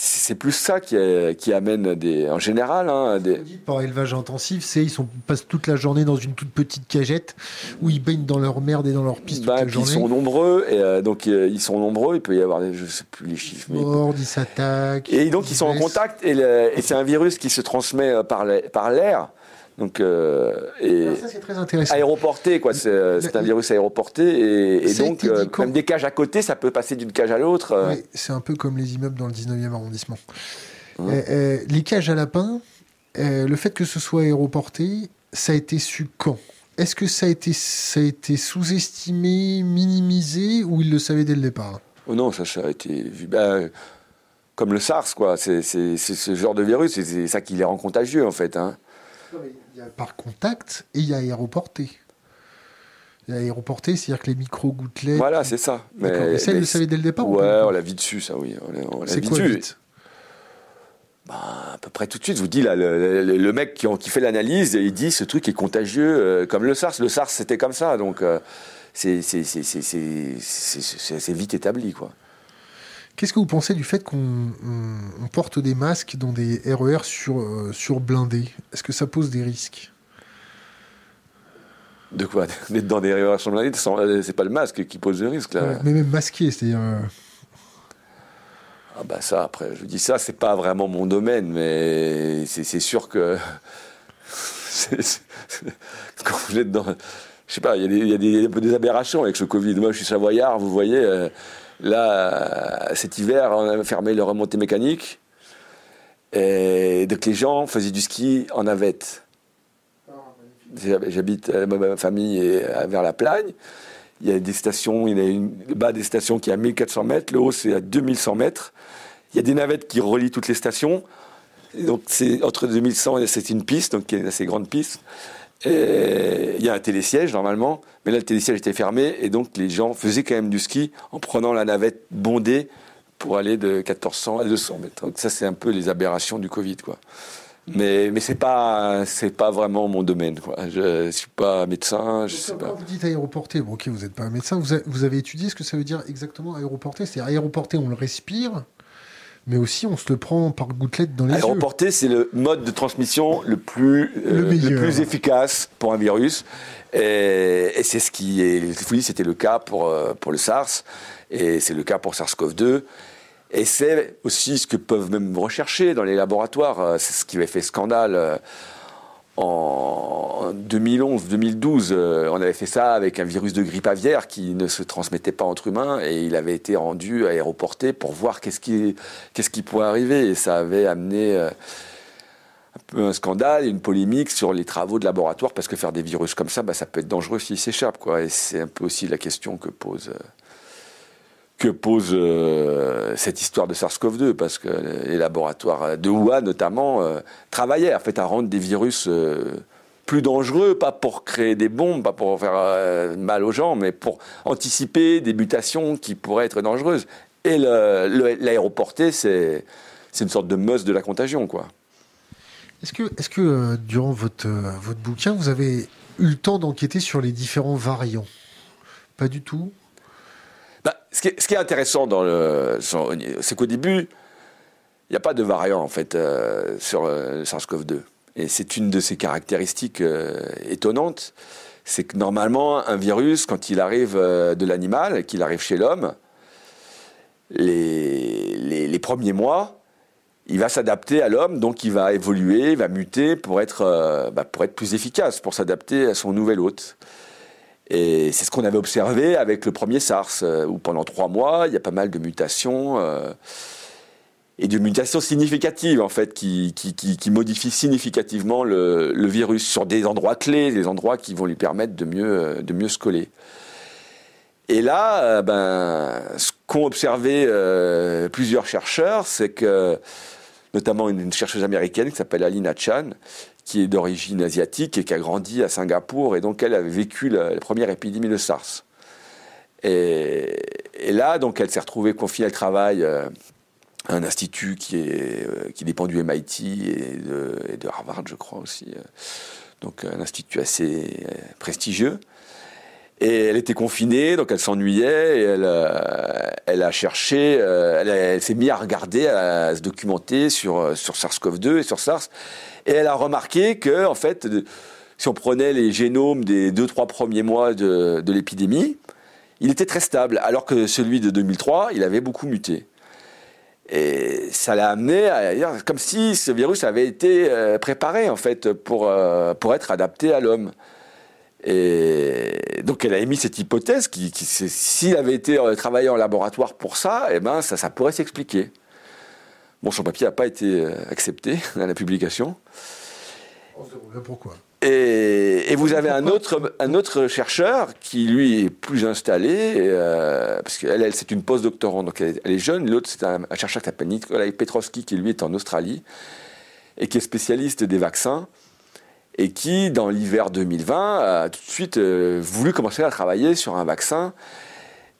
c'est plus ça qui, qui, amène des, en général. Hein, des... Par élevage intensif, c'est ils sont, passent toute la journée dans une toute petite cagette où ils baignent dans leur merde et dans leur piste bah, Ils sont nombreux, et euh, donc euh, ils sont nombreux. Il peut y avoir, je sais plus les chiffres. Mais... ils s'attaquent. Et donc ils, sont en contact, et, et c'est un virus qui se transmet euh, par l'air. Donc, euh, et ça, c'est très intéressant. Aéroporté, quoi. C'est, euh, un virus aéroporté. Et, donc, euh, même des cages à côté, ça peut passer d'une cage à l'autre. Oui, c'est un peu comme les immeubles dans le 19e arrondissement. les cages à lapins, le fait que ce soit aéroporté, ça a été su quand? Est-ce que ça a été, ça a été sous-estimé, minimisé, ou ils le savaient dès le départ? Oh Non, ça, ça a été vu. Ben, comme le SARS, quoi. C'est, ce genre de virus, c'est, ça qui les rend contagieux, en fait. Hein il y a par contact et il y a aéroporté. Il y a aéroporté, c'est-à-dire que les micro-gouttelettes. Voilà, c'est ça. Mais, ça, il le savait dès le départ Ouais, on l'a vu dessus, ça, oui. C'est quoi vite bah, à peu près tout de suite, je vous dis, là, le, mec qui, qui fait l'analyse, il dit ce truc est contagieux euh, comme le SARS. Le SARS, c'était comme ça, donc euh, c'est vite établi, quoi. Qu'est-ce que vous pensez du fait qu'on porte des masques dans des RER sur, euh, sur blindés? Est-ce que ça pose des risques? De quoi? D'être dans des rassemblements C'est pas le masque qui pose le risque. Là. mais même masqué, c'est-à-dire. Ah bah ça, après, je dis ça, c'est pas vraiment mon domaine, mais c'est sûr que quand vous êtes dans, je sais pas, il y a, des, des, aberrations avec ce Covid. Moi, je suis savoyard, vous voyez, euh, là, cet hiver, on a fermé le remontée mécanique, et donc les gens faisaient du ski en navette. J'habite, euh, ma famille est vers la Plagne. Il y a des stations, il y a une, le bas des stations qui est à 1400 mètres, le haut c'est à 2100 mètres. Il y a des navettes qui relient toutes les stations. donc c'est entre 2100 et c'est une piste, donc y a une assez grande piste. Et il y a un télésiège normalement, mais là le télésiège était fermé et donc les gens faisaient quand même du ski en prenant la navette bondée pour aller de 1400 à 200 mètres. Donc ça c'est un peu les aberrations du Covid quoi. Mais, mais c'est pas c'est pas vraiment mon domaine. Quoi. Je ne suis pas médecin. Je sais pas. Vous dites aéroporté, bon, ok, vous n'êtes pas un médecin. Vous, vous, avez étudié ce que ça veut dire exactement aéroporté C'est-à-dire aéroporté, on le respire, mais aussi on se le prend par gouttelette dans les yeux. Aéroporté, c'est le mode de transmission le plus, euh, le, plus efficace pour un virus. Et, c'est ce qui est. C'était le cas pour, euh, pour le SARS, et c'est le cas pour SARS-CoV-2. Et c'est aussi ce que peuvent même rechercher dans les laboratoires. Euh, c'est ce qui avait fait scandale en 2011-2012. Euh, on avait fait ça avec un virus de grippe aviaire qui ne se transmettait pas entre humains et il avait été rendu aéroporté pour voir qu'est-ce qui, qu'est-ce arriver. Et ça avait amené un peu un scandale une polémique sur les travaux de laboratoire parce que faire des virus comme ça, bah, ça peut être dangereux s'ils s'échappent. Et c'est un peu aussi la question que pose que pose euh, cette histoire de SARS-CoV-2, parce que les laboratoires de Wuhan notamment euh, travaillaient en fait à rendre des virus euh, plus dangereux, pas pour créer des bombes, pas pour faire mal aux gens, mais pour anticiper des mutations qui pourraient être dangereuses. Et l'aéroporté, c'est une sorte de meuse de la contagion, quoi. Est-ce que, est -ce que durant votre, votre bouquin, vous avez eu le temps d'enquêter sur les différents variants? Pas du tout? Bah, ce, qui est, intéressant c'est qu'au début, il n'y a pas de variant en fait euh, sur euh, SARS-CoV-2. Et c'est une de ses caractéristiques euh, étonnantes, c'est que normalement un virus, quand il arrive de l'animal, qu'il arrive chez l'homme, les, les, premiers mois, il va s'adapter à l'homme, donc il va évoluer, il va muter pour être, bah, pour être plus efficace, pour s'adapter à son nouvel hôte. Et c'est ce qu'on avait observé avec le premier SARS, euh, où pendant trois mois, il y a pas mal de mutations, euh, et de mutations significatives, en fait, qui, modifient significativement le, virus sur des endroits clés, des endroits qui vont lui permettre de mieux, euh, de mieux se coller. Et là, ben, ce qu'ont observé plusieurs chercheurs, c'est que, notamment une, chercheuse américaine qui s'appelle Alina Chan, qui est d'origine asiatique et qui a grandi à Singapour, et donc elle avait vécu la, première épidémie de SARS. Et, là, donc, elle s'est retrouvée confiée, elle travaille euh, à un institut qui, est, euh, qui dépend du MIT et de, Harvard, je crois aussi. Euh. donc, un institut assez prestigieux. Et elle était confinée, donc elle s'ennuyait, et elle, elle a cherché, elle, s'est mise à regarder, à, se documenter sur, sur SARS-CoV-2 et sur SARS. Et elle a remarqué que, en fait, si on prenait les génomes des deux, trois premiers mois de, l'épidémie, il était très stable, alors que celui de 2003, il avait beaucoup muté. Et ça l'a amené à dire comme si ce virus avait été euh, préparé en fait pour, euh, pour être adapté à l'homme. Et donc elle a émis cette hypothèse qui, s'il avait été euh, travaillé en laboratoire pour ça, eh ben ça, ça pourrait s'expliquer. Bon, son papier n'a pas été euh, accepté à la publication. Pourquoi et, vous avez un autre, un autre chercheur qui, lui, est plus installé, euh, parce qu'elle, elle, c'est une post-doctorante, donc elle, est jeune. L'autre, c'est un, chercheur qui s'appelle Nikolai Petrovski, qui, lui, est en Australie, et qui est spécialiste des vaccins, et qui, dans l'hiver 2020, a tout de suite euh, voulu commencer à travailler sur un vaccin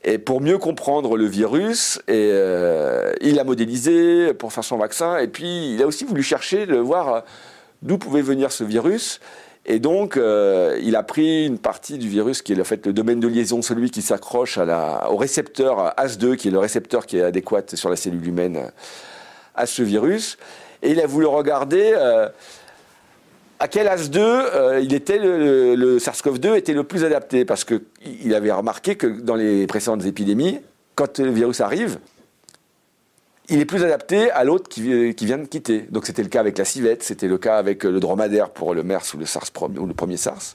et pour mieux comprendre le virus, euh, il l'a modélisé pour faire son vaccin. Et puis, il a aussi voulu chercher de voir euh, d'où pouvait venir ce virus. Et donc, euh, il a pris une partie du virus qui est en fait le domaine de liaison, celui qui s'accroche au récepteur AS2, qui est le récepteur qui est adéquat sur la cellule humaine à ce virus. Et il a voulu regarder à quel AS2 il était le, SARS-CoV-2 était le plus adapté? Parce qu'il avait remarqué que dans les précédentes épidémies, quand le virus arrive, il est plus adapté à l'autre qui, vient de quitter. Donc c'était le cas avec la civette, c'était le cas avec le dromadaire pour le MERS ou le, SARS, ou le premier SARS.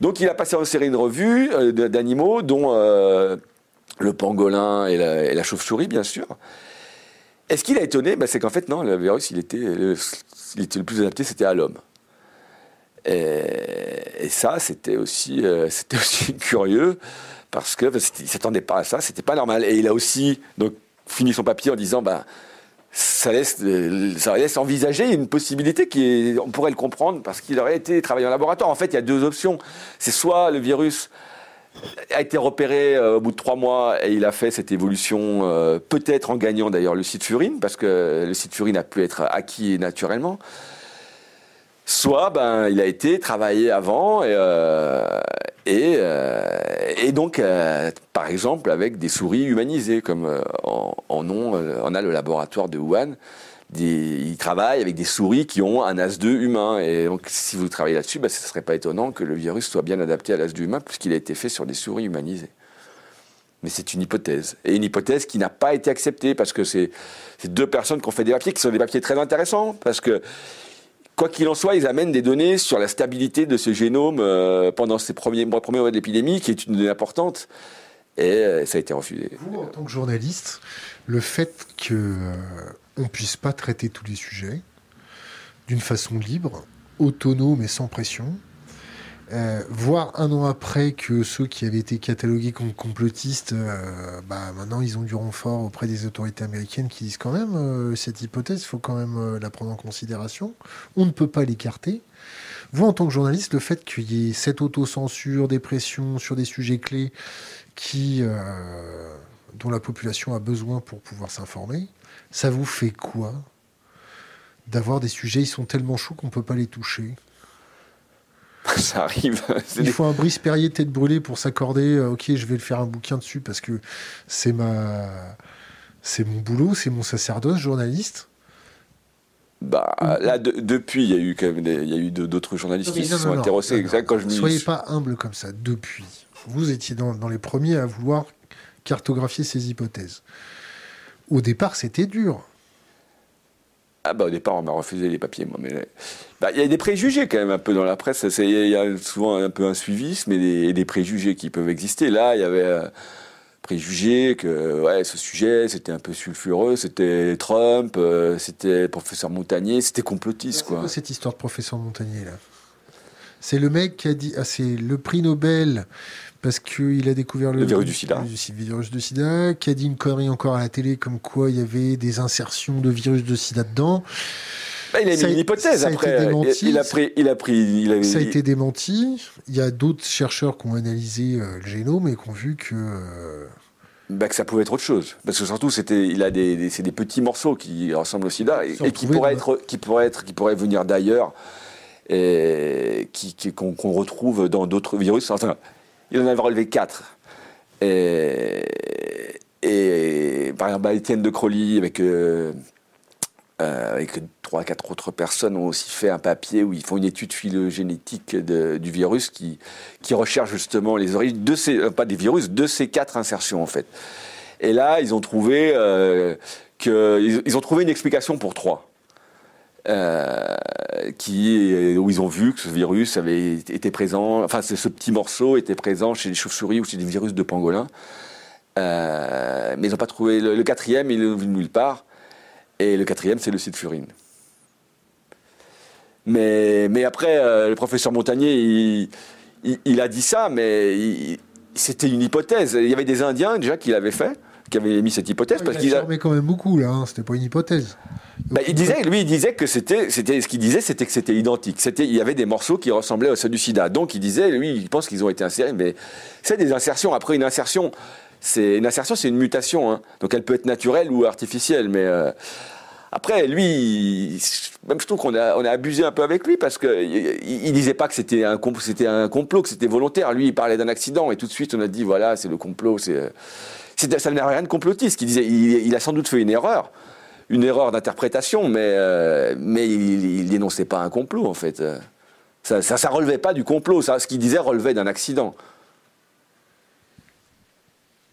Donc il a passé en série revues euh, d'animaux, dont euh, le pangolin et la, chauve-souris, bien sûr. Et ce qui l'a étonné, bah, c'est qu'en fait, non, le virus, il était le plus adapté, c'était à l'homme. Et, ça, c'était aussi, euh, aussi curieux, parce que ne s'attendait pas à ça, c'était pas normal. Et il a aussi donc, fini son papier en disant, bah, ça laisse, ça laisse envisager une possibilité qui on pourrait le comprendre parce qu'il aurait été travaillé en laboratoire. En fait, il y a deux options. C'est soit le virus a été repéré euh, au bout de trois mois et il a fait cette évolution, euh, peut-être en gagnant d'ailleurs le site furine, parce que le site furine a pu être acquis naturellement. Soit ben, il a été travaillé avant et, euh, et, donc, par exemple, avec des souris humanisées, comme en, en, on a le laboratoire de Wuhan ils travaillent avec des souris qui ont un AS2 humain. Et donc, si vous travaillez là-dessus, bah, ce ne serait pas étonnant que le virus soit bien adapté à l'AS2 humain, puisqu'il a été fait sur des souris humanisées. Mais c'est une hypothèse. Et une hypothèse qui n'a pas été acceptée, parce que c'est deux personnes qui ont fait des papiers, qui sont des papiers très intéressants, parce que quoi qu'il en soit, ils amènent des données sur la stabilité de ce génome euh, pendant ces premiers, premiers mois de l'épidémie, qui est une donnée importante. Et euh, ça a été refusé. Vous, en tant que journaliste, le fait que euh, ne puisse pas traiter tous les sujets d'une façon libre, autonome et sans pression. Euh, voir un an après que ceux qui avaient été catalogués comme complotistes, euh, bah, maintenant ils ont du renfort auprès des autorités américaines qui disent quand même euh, cette hypothèse, il faut quand même la prendre en considération. On ne peut pas l'écarter. Vous, en tant que journaliste, le fait qu'il y ait cette autocensure, des pressions sur des sujets clés qui, dont la population a besoin pour pouvoir s'informer, ça vous fait quoi d'avoir des sujets, ils sont tellement chauds qu'on ne peut pas les toucher? ça arrive. Il faut un Brice Perrier tête brûlée pour s'accorder. Euh, ok, je vais le faire un bouquin dessus parce que c'est ma, c'est mon boulot, c'est mon sacerdoce, journaliste. Bah là, depuis, il y a eu quand même il y a eu d'autres journalistes qui se sont intéressés. quand je Soyez pas humble comme ça. Depuis, vous étiez dans, dans les premiers à vouloir cartographier ces hypothèses. Au départ, c'était dur. Ah bah au départ, on m'a refusé les papiers, moi. Mais bah, il y a des préjugés quand même un peu dans la presse. Il y a souvent un peu un suivisme et des, préjugés qui peuvent exister. Là, il y avait euh, préjugés que ouais, ce sujet, c'était un peu sulfureux, c'était Trump, euh, c'était professeur Montagnier, c'était complotiste. quoi. quoi cette histoire de professeur Montagnier là? C'est le mec qui a dit, ah, c'est le prix Nobel parce qu'il a découvert le, virus du sida. virus du sida, qui a dit une connerie encore à la télé comme quoi il y avait des insertions de virus de sida dedans. Bah, il a mis une hypothèse après. il, a pris, il a pris, Ça a été démenti. Il y a d'autres chercheurs qui ont analysé euh, le génome et qui ont vu que. Euh, bah, que ça pouvait être autre chose. Parce que surtout, c'était, il a des, c'est des petits morceaux qui ressemblent au sida et, qui pourraient être, qui pourraient être, qui pourraient venir d'ailleurs et qui, qu'on, retrouve dans d'autres virus. Enfin, il en avait relevé quatre. Et, et par exemple, Étienne de Crolly, avec, euh, avec trois, quatre autres personnes, ont aussi fait un papier où ils font une étude phylogénétique du virus qui, recherche justement les origines de ces, euh, pas des virus, de ces quatre insertions en fait. Et là, ils ont trouvé que, ils ont trouvé une explication pour trois. Euh, qui, où ils ont vu que ce virus avait été présent, enfin ce, petit morceau était présent chez les chauves-souris ou chez des virus de pangolin. Euh, mais ils n'ont pas trouvé le, quatrième, il est venu nulle part. Et le quatrième, c'est le site Furine. Mais, mais après, euh, le professeur Montagnier, il, il, a dit ça, mais c'était une hypothèse. Il y avait des Indiens déjà qui l'avaient fait qui avait mis cette hypothèse. parce il a quand même beaucoup, là. Hein. C'était pas une hypothèse. Bah, il disait, lui, il disait que c'était, c'était, ce qu'il disait, c'était que c'était identique. C'était, il y avait des morceaux qui ressemblaient à ceux du SIDA. Donc, il disait, lui, il pense qu'ils ont été insérés, mais c'est des insertions. Après, une insertion, c'est une insertion, c'est une mutation. Hein. Donc, elle peut être naturelle ou artificielle, mais euh, après, lui, même je trouve qu'on a, abusé un peu avec lui parce que il, disait pas que c'était un, complot, que c'était volontaire. Lui, il parlait d'un accident et tout de suite, on a dit, voilà, c'est le complot, ça n'a rien de complotiste. Il, a sans doute fait une erreur, une erreur d'interprétation, mais, euh, mais il, il, dénonçait pas un complot en fait. Ça, ça, ça relevait pas du complot. Ce qu'il disait relevait d'un accident.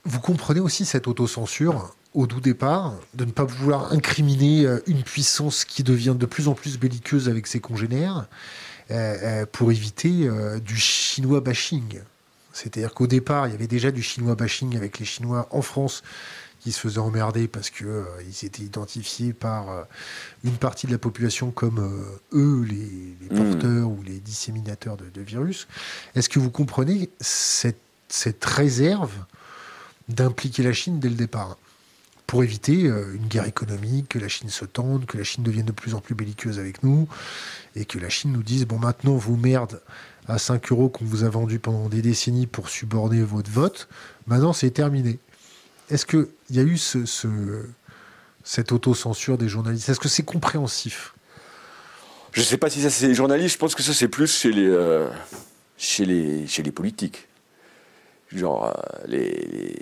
Vous comprenez aussi cette autocensure au doux départ, de ne pas vouloir incriminer euh, une puissance qui devient de plus en plus belliqueuse avec ses congénères, euh, euh, pour éviter du chinois bashing. C'est-à-dire qu'au départ, il y avait déjà du chinois bashing avec les Chinois en France qui se faisaient emmerder parce qu'ils ils étaient identifiés par une partie de la population comme eux, les, mmh. porteurs ou les disséminateurs de, virus. Est-ce que vous comprenez cette, cette réserve d'impliquer la Chine dès le départ? Pour éviter euh, une guerre économique, que la Chine se tende, que la Chine devienne de plus en plus belliqueuse avec nous, et que la Chine nous dise, bon maintenant vous merde à 5 euros qu'on vous a vendu pendant des décennies pour suborner votre vote, maintenant c'est terminé. Est-ce qu'il y a eu ce, ce cette autocensure des journalistes? Est-ce que c'est compréhensif? Je ne sais pas si ça c'est les journalistes, je pense que ça c'est plus chez les, euh, chez les, chez les politiques. Genre, euh, les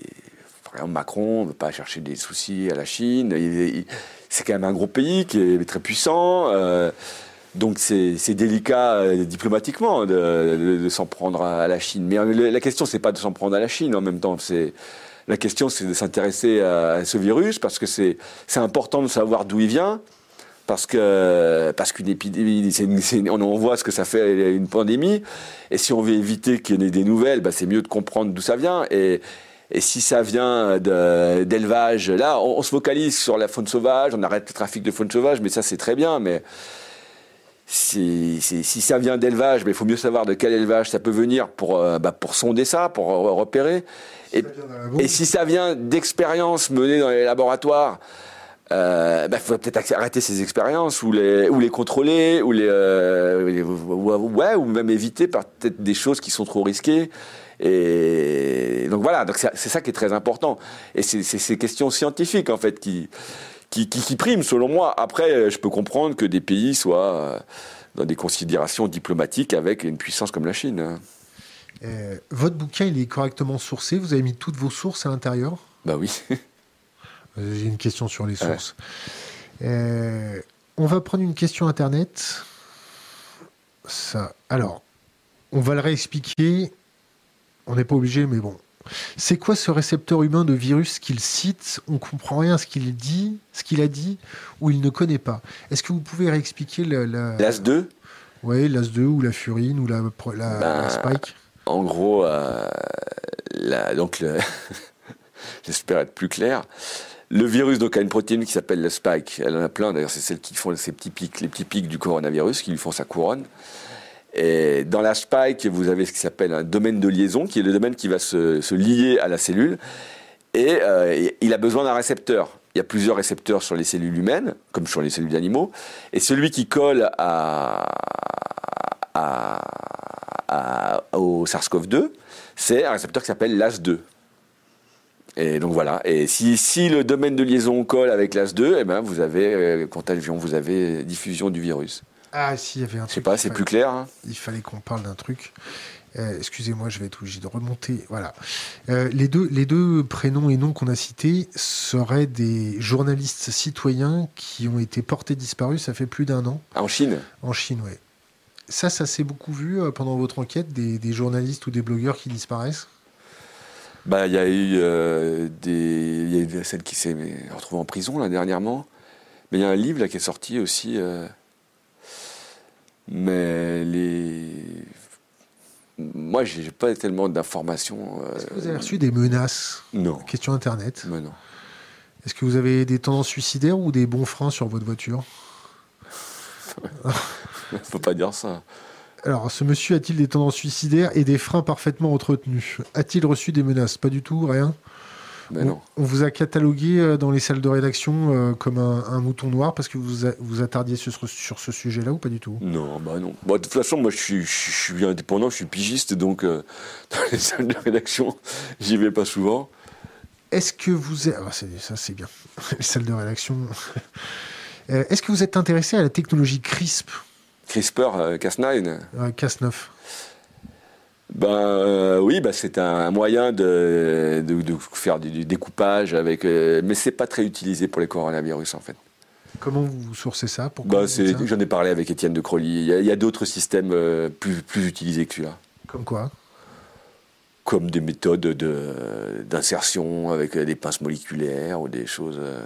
Macron ne veut pas chercher des soucis à la Chine. C'est quand même un gros pays qui est très puissant. Euh, donc c'est délicat euh, diplomatiquement de, s'en prendre à, la Chine. Mais euh, la question, c'est pas de s'en prendre à la Chine en même temps. La question, c'est de s'intéresser à, ce virus parce que c'est important de savoir d'où il vient. Parce que parce qu'une épidémie, on, voit ce que ça fait une pandémie, et si on veut éviter qu'il y ait des nouvelles, bah, c'est mieux de comprendre d'où ça vient. Et, et si ça vient d'élevage, là, on, se focalise sur la faune sauvage, on arrête le trafic de faune sauvage, mais ça c'est très bien. Mais si, si, ça vient d'élevage, il faut mieux savoir de quel élevage ça peut venir pour, euh, bah, pour sonder ça, pour repérer. Et, et si ça vient d'expériences menées dans les laboratoires, il euh, bah, faut peut-être arrêter ces expériences ou les, ou les contrôler ou les, euh, ouais, ou même éviter peut-être des choses qui sont trop risquées. Et donc voilà, donc c'est ça qui est très important. Et c'est ces questions scientifiques en fait qui, qui, qui, priment selon moi. Après, je peux comprendre que des pays soient euh, dans des considérations diplomatiques avec une puissance comme la Chine. Euh, votre bouquin, il est correctement sourcé. Vous avez mis toutes vos sources à l'intérieur Bah oui. Euh, j'ai une question sur les sources. on va prendre une question internet. Ça. Alors, on va le réexpliquer on n'est pas obligé, mais bon. C'est quoi ce récepteur humain de virus qu'il cite On comprend rien à ce qu'il dit, ce qu'il a dit, ou il ne connaît pas. Est-ce que vous pouvez réexpliquer la... L'AS2 Oui, l'AS2 ou la furine ou la, la, ben, spike En gros, euh, donc j'espère être plus clair. Le virus donc, a une protéine qui s'appelle la spike. Elle en a plein, d'ailleurs, c'est celle qui font ces petits pics, les petits pics du coronavirus qui lui font sa couronne. Et dans la spike, vous avez ce qui s'appelle un domaine de liaison, qui est le domaine qui va se, lier à la cellule. Euh, et il a besoin d'un récepteur. Il y a plusieurs récepteurs sur les cellules humaines, comme sur les cellules d'animaux. Et celui qui colle au SARS-CoV-2, c'est un récepteur qui s'appelle LAS2. Et donc voilà. Et si, le domaine de liaison colle avec l'AS2, eh ben vous avez euh, contagion, vous avez diffusion du virus. Ah, si, il y avait un truc. Je sais pas, c'est plus clair. Hein. Il fallait qu'on parle d'un truc. Euh, excusez-moi, je vais être obligé de remonter. Voilà. Euh, les, deux, les deux prénoms et noms qu'on a cités seraient des journalistes citoyens qui ont été portés disparus, ça fait plus d'un an. En Chine? En Chine, oui. Ça, ça s'est beaucoup vu euh, pendant votre enquête, des, journalistes ou des blogueurs qui disparaissent? Bah, il y a eu des, y a celle qui s'est retrouvée en prison là dernièrement, mais il y a un livre là qui est sorti aussi. Mais les. Moi, j'ai pas tellement d'informations. Euh, Est-ce que vous avez reçu des menaces? Non. Question Internet Mais non. Est-ce que vous avez des tendances suicidaires ou des bons freins sur votre voiture? Faut pas dire ça. Alors, ce monsieur a-t-il des tendances suicidaires et des freins parfaitement entretenus? A-t-il reçu des menaces? Pas du tout, rien on, vous a catalogué euh, dans les salles de rédaction euh, comme un, mouton noir parce que vous vous attardiez sur, sur ce sujet-là ou pas du tout? Non, bah non. de toute façon, moi, je suis, je suis indépendant, je suis pigiste, donc euh, dans les salles de rédaction, j'y vais pas souvent. Est-ce que vous êtes... Ah, ça, c'est bien. les salles de rédaction... Est-ce que vous êtes intéressé à la technologie CRISP? CRISPR, Cas9 Cas9. Ben euh, oui, ben, c'est un, moyen de, de, faire du, découpage avec, euh, mais c'est pas très utilisé pour les coronavirus en fait. Comment vous sourcez ça? Bah, J'en ai parlé avec Étienne de Crolly. Il y a, d'autres systèmes euh, plus, plus utilisés que celui-là. Comme quoi? Comme des méthodes d'insertion avec des pinces moléculaires ou des choses. Euh.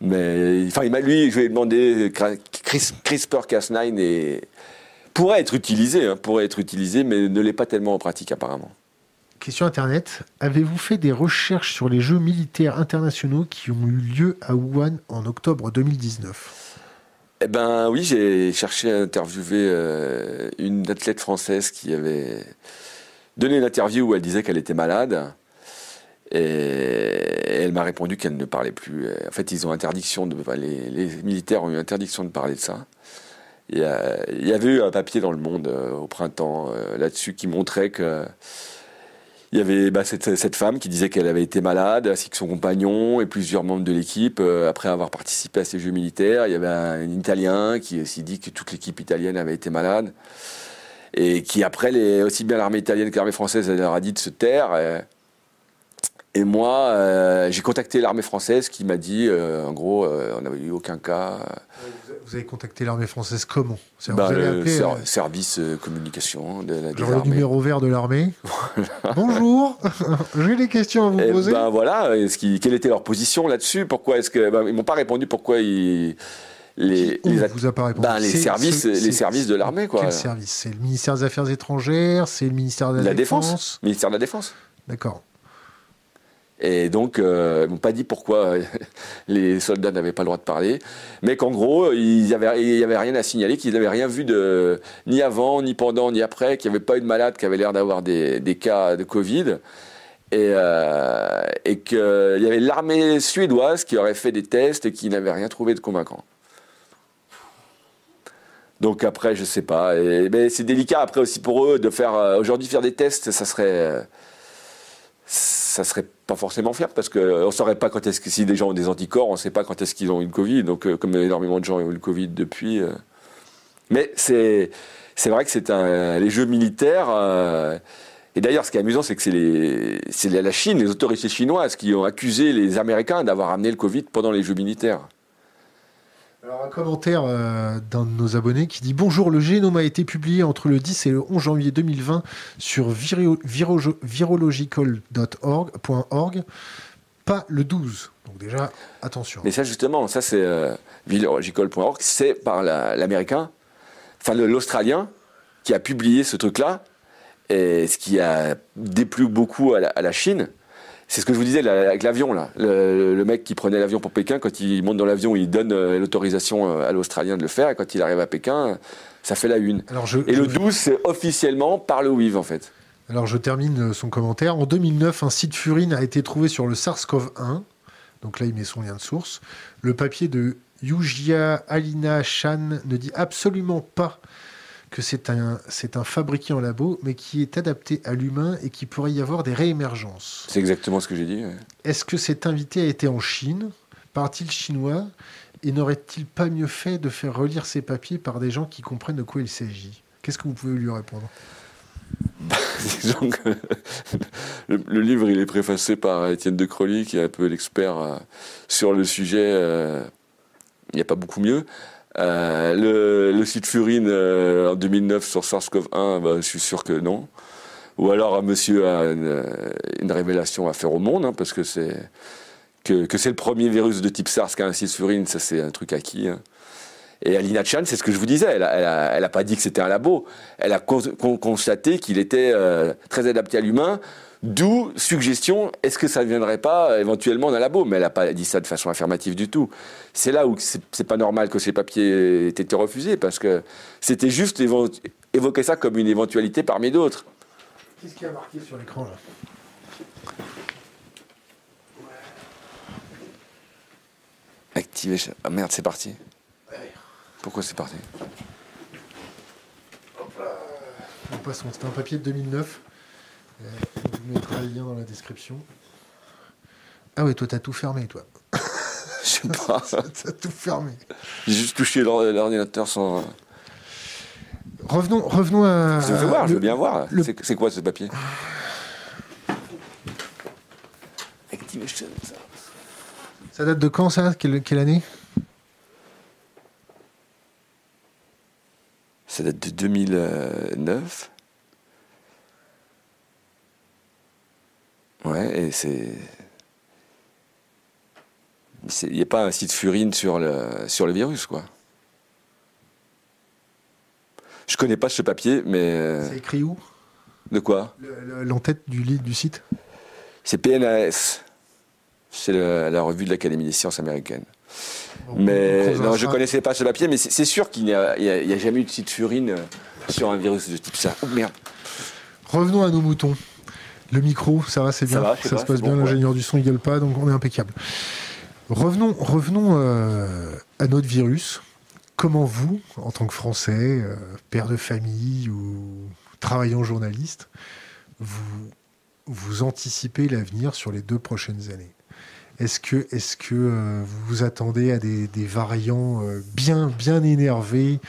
Mais enfin, lui, je lui ai demandé CRISPR-Cas9 et pourrait être utilisé, hein, pourrait être utilisé, mais ne l'est pas tellement en pratique apparemment. Question Internet. Avez-vous fait des recherches sur les Jeux militaires internationaux qui ont eu lieu à Wuhan en octobre 2019 Eh ben oui, j'ai cherché à interviewer euh, une athlète française qui avait donné une interview où elle disait qu'elle était malade. Et elle m'a répondu qu'elle ne parlait plus. En fait, ils ont interdiction de, les, les militaires ont eu interdiction de parler de ça. Il y, avait eu un papier dans le Monde euh, au printemps euh, là-dessus qui montrait que il y avait bah, cette, femme qui disait qu'elle avait été malade, ainsi que son compagnon et plusieurs membres de l'équipe, euh, après avoir participé à ces Jeux militaires. Il y avait un, Italien qui aussi dit que toute l'équipe italienne avait été malade. Et qui, après, les, aussi bien l'armée italienne que l'armée française, leur a dit de se taire. Et moi, j'ai contacté l'armée française qui m'a dit, en gros, on n'avait eu aucun cas. Vous avez contacté l'armée française comment bah, Le service communication de la Genre le numéro vert de l'armée. Bonjour, j'ai des questions à vous poser. Ben voilà, -ce quelle était leur position là-dessus? Pourquoi est-ce que ben, ils m'ont pas répondu Pourquoi ils les, les, vous a pas répondu? Ben, les services les services de l'armée quoi. Quel service? C'est le ministère des Affaires étrangères, c'est le ministère de la, Défense. Défense. Ministère de la Défense. D'accord. Et donc, euh, ils m'ont pas dit pourquoi les soldats n'avaient pas le droit de parler, mais qu'en gros, il n'y avait, rien à signaler, qu'ils n'avaient rien vu de, ni avant, ni pendant, ni après, qu'il n'y avait pas eu de malade qui avait l'air d'avoir des, cas de Covid, et, euh, et qu'il y avait l'armée suédoise qui aurait fait des tests et qui n'avait rien trouvé de convaincant. Donc après, je sais pas. mais c'est délicat après aussi pour eux de faire euh, aujourd'hui faire des tests, ça serait euh, ça serait pas forcément fiable parce qu'on ne saurait pas quand est-ce que si des gens ont des anticorps, on ne sait pas quand est-ce qu'ils ont eu le Covid. Donc, euh, comme énormément de gens ont eu le Covid depuis. Euh. Mais c'est, vrai que c'est un, les jeux militaires. Euh, et d'ailleurs, ce qui est amusant, c'est que c'est la Chine, les autorités chinoises qui ont accusé les Américains d'avoir amené le Covid pendant les jeux militaires. Alors un commentaire euh, d'un de nos abonnés qui dit Bonjour, le génome a été publié entre le 10 et le 11 janvier 2020 sur virological.org, pas le 12. Donc déjà, attention. Mais ça justement, ça c'est euh, virological.org, c'est par l'américain, enfin l'australien, qui a publié ce truc-là, et ce qui a déplu beaucoup à la Chine. C'est ce que je vous disais avec l'avion là. Le, mec qui prenait l'avion pour Pékin, quand il monte dans l'avion, il donne euh, l'autorisation euh, à l'Australien de le faire, et quand il arrive à Pékin, ça fait la une. et le 12, c'est officiellement par le WIV en fait. Alors je termine euh, son commentaire. En 2009, un site Furine a été trouvé sur le SARS-CoV-1. Donc là, il met son lien de source. Le papier de Yujia Alina Chan ne dit absolument pas que c'est un, c'est un fabriqué en labo, mais qui est adapté à l'humain et qui pourrait y avoir des réémergences. C'est exactement ce que j'ai dit. Est-ce que cet invité a été en Chine? Parle-t-il chinois? Et n'aurait-il pas mieux fait de faire relire ses papiers par des gens qui comprennent de quoi il s'agit? Qu'est-ce que vous pouvez lui répondre? Disons que le, livre il est préfacé par Étienne de Crolly, qui est un peu l'expert euh, sur le sujet. Euh, il n'y a pas beaucoup mieux. Euh, le, site Furine euh, en 2009 sur SARS-CoV-1, bah, je suis sûr que non. Ou alors monsieur a une, révélation à faire au monde, hein, parce que c'est que, c'est le premier virus de type SARS qu'a un site Furine, ça c'est un truc acquis. Hein. Et Alina Chan, c'est ce que je vous disais, elle n'a pas dit que c'était un labo, elle a constaté qu'il était euh, très adapté à l'humain, D'où suggestion, est-ce que ça ne viendrait pas éventuellement d'un labo? Mais elle n'a pas dit ça de façon affirmative du tout. C'est là où c'est pas normal que ces papiers aient été refusés, parce que c'était juste évoquer ça comme une éventualité parmi d'autres. Qu'est-ce qui a marqué sur l'écran là? Activer. Ah merde, c'est parti. Pourquoi c'est parti? Hop là. C'était un papier de 2009. Je vous mettrai le lien dans la description. Ah oui, toi, t'as tout fermé, toi. Je sais pas. t'as tout fermé. J'ai juste touché l'ordinateur sans. Euh. Revenons, revenons à. Je veux voir, je veux bien voir. C'est quoi ce papier? Ah. Activation. Ça date de quand ça? Quelle, quelle année? Ça date de 2009. Ouais, et c'est. Il n'y a pas un site furine sur le, sur le virus, quoi. Je connais pas ce papier, mais. Euh, c'est écrit où? De quoi? L'entête du, du site? C'est PNAS. C'est la revue de l'Académie des sciences américaines. mais non, je connaissais pas ce papier, mais c'est sûr qu'il n'y a, a, jamais eu de site furine euh, sur un virus de type ça. Oh merde. Revenons à nos moutons. Le micro, ça va, c'est bien. Ça, se passe bien. L'ingénieur du son, il gueule pas, donc on est impeccable. Revenons, revenons euh, à notre virus. Comment vous, en tant que Français, euh, père de famille ou travaillant journaliste, vous, vous anticipez l'avenir sur les deux prochaines années? Est-ce que, est que euh, vous vous attendez à des, variants bien, bien énervés,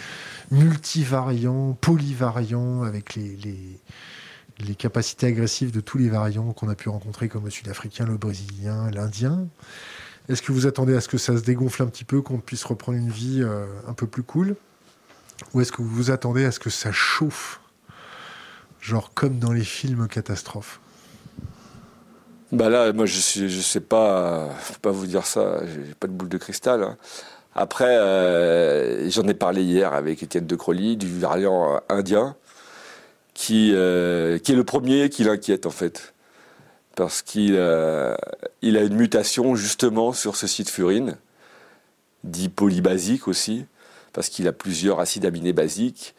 multivariants, polyvariants, avec les, les capacités agressives de tous les variants qu'on a pu rencontrer, comme le sud-africain, le brésilien, l'indien. Est-ce que vous attendez à ce que ça se dégonfle un petit peu, qu'on puisse reprendre une vie euh, un peu plus cool? Ou est-ce que vous attendez à ce que ça chauffe Genre comme dans les films catastrophes? Bah là, moi, je ne je sais pas, pas vous dire ça. J'ai pas de boule de cristal. Hein. Après, euh, j'en ai parlé hier avec Étienne de Crolly du variant indien qui, euh, qui est le premier qui l'inquiète en fait. Parce qu'il il a une mutation justement sur ce site furine, dit polybasique aussi, parce qu'il a plusieurs acides aminés basiques.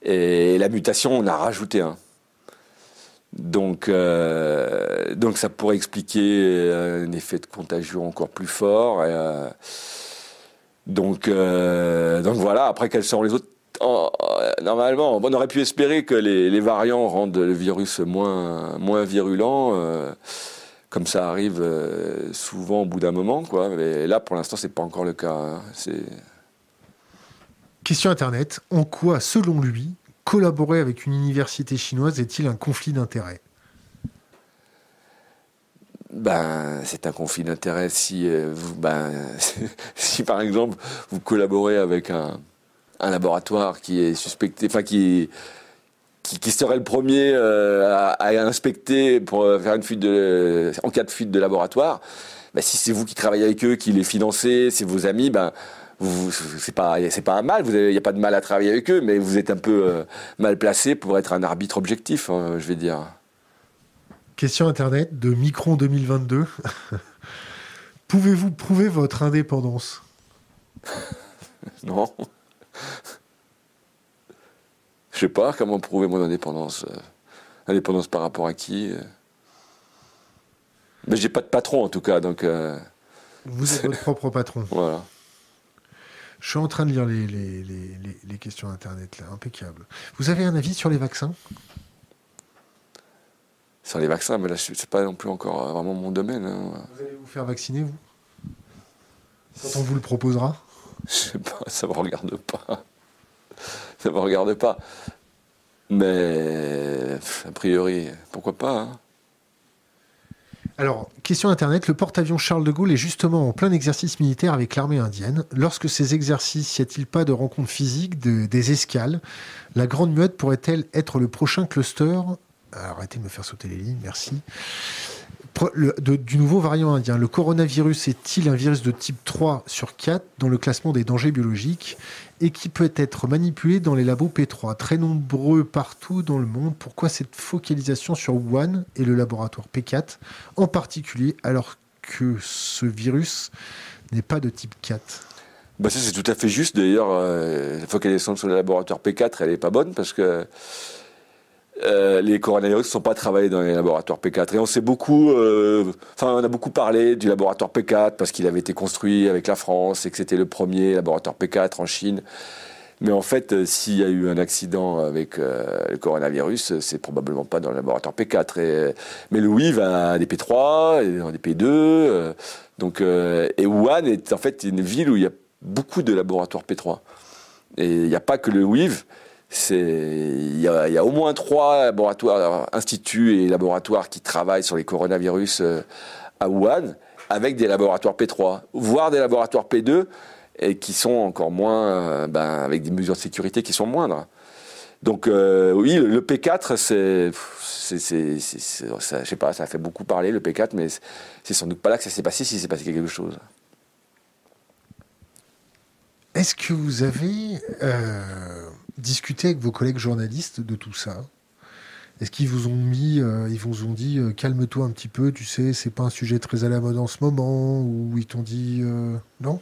Et la mutation, on a rajouté un. Donc, euh, donc ça pourrait expliquer un effet de contagion encore plus fort. Euh, donc, donc voilà, après quels sont les autres Normalement, on aurait pu espérer que les, variants rendent le virus moins, moins virulent, euh, comme ça arrive euh, souvent au bout d'un moment, quoi. Mais là, pour l'instant, c'est pas encore le cas. Hein. Question Internet. En quoi, selon lui, collaborer avec une université chinoise est-il un conflit d'intérêts? Ben, c'est un conflit d'intérêts si, euh, ben, si par exemple vous collaborez avec un, un laboratoire qui est suspecté, enfin qui, qui, serait le premier euh, à, inspecter pour euh, faire une fuite de, en cas de fuite de laboratoire. Bah, si c'est vous qui travaillez avec eux, qui les financez, c'est vos amis, ben c'est pas c'est pas un mal. Il n'y a pas de mal à travailler avec eux, mais vous êtes un peu euh, mal placé pour être un arbitre objectif, hein, je vais dire. Question internet de Micron 2022. Pouvez-vous prouver votre indépendance? Non. Je sais pas comment prouver mon indépendance. Euh, indépendance par rapport à qui euh. Mais j'ai pas de patron en tout cas, donc. Euh, Vous êtes votre propre patron. Voilà. Je suis en train de lire les, les, questions Internet, là, impeccable. Vous avez un avis sur les vaccins? Sur les vaccins, mais là, c'est pas non plus encore vraiment mon domaine. Hein. Vous allez vous faire vacciner, vous? Quand on vous le proposera? Je sais pas, ça me regarde pas. Ça me regarde pas. Mais a priori, pourquoi pas hein. alors, question Internet, le porte-avions Charles de Gaulle est justement en plein exercice militaire avec l'armée indienne. Lorsque ces exercices, y a-t-il pas de rencontres physiques, des escales? La Grande Muette pourrait-elle être le prochain cluster? Arrêtez de me faire sauter les lignes, merci du nouveau variant indien. Le coronavirus est-il un virus de type 3 sur 4 dans le classement des dangers biologiques et qui peut être manipulé dans les labos P3 Très nombreux partout dans le monde. Pourquoi cette focalisation sur Wuhan et le laboratoire P4 en particulier alors que ce virus n'est pas de type 4 bah ça c'est tout à fait juste d'ailleurs. Euh, la focalisation sur le laboratoire P4 elle n'est pas bonne parce que euh, les coronavirus ne sont pas travaillés dans les laboratoires P4. Et on sait beaucoup, euh, on a beaucoup parlé du laboratoire P4 parce qu'il avait été construit avec la France et que c'était le premier laboratoire P4 en Chine. Mais en fait, euh, s'il y a eu un accident avec le coronavirus, c'est probablement pas dans le laboratoire P4. mais le WIV a des P3, et des P2. donc, et Wuhan est en fait une ville où il y a beaucoup de laboratoires P3. Et il n'y a pas que le WIV il y, a, au moins trois laboratoires, instituts et laboratoires qui travaillent sur les coronavirus euh, à Wuhan, avec des laboratoires P3, voire des laboratoires P2, et qui sont encore moins, euh, ben, avec des mesures de sécurité qui sont moindres. Donc oui, le P4, c'est, je sais pas, ça fait beaucoup parler le P4, mais c'est sans doute pas là que ça s'est passé si c'est passé quelque chose. Est-ce que vous avez discuté avec vos collègues journalistes de tout ça est-ce qu'ils vous ont mis, euh, ils vous ont dit euh, calme-toi un petit peu, tu sais, c'est pas un sujet très à la mode en ce moment, ou ils t'ont dit euh, non?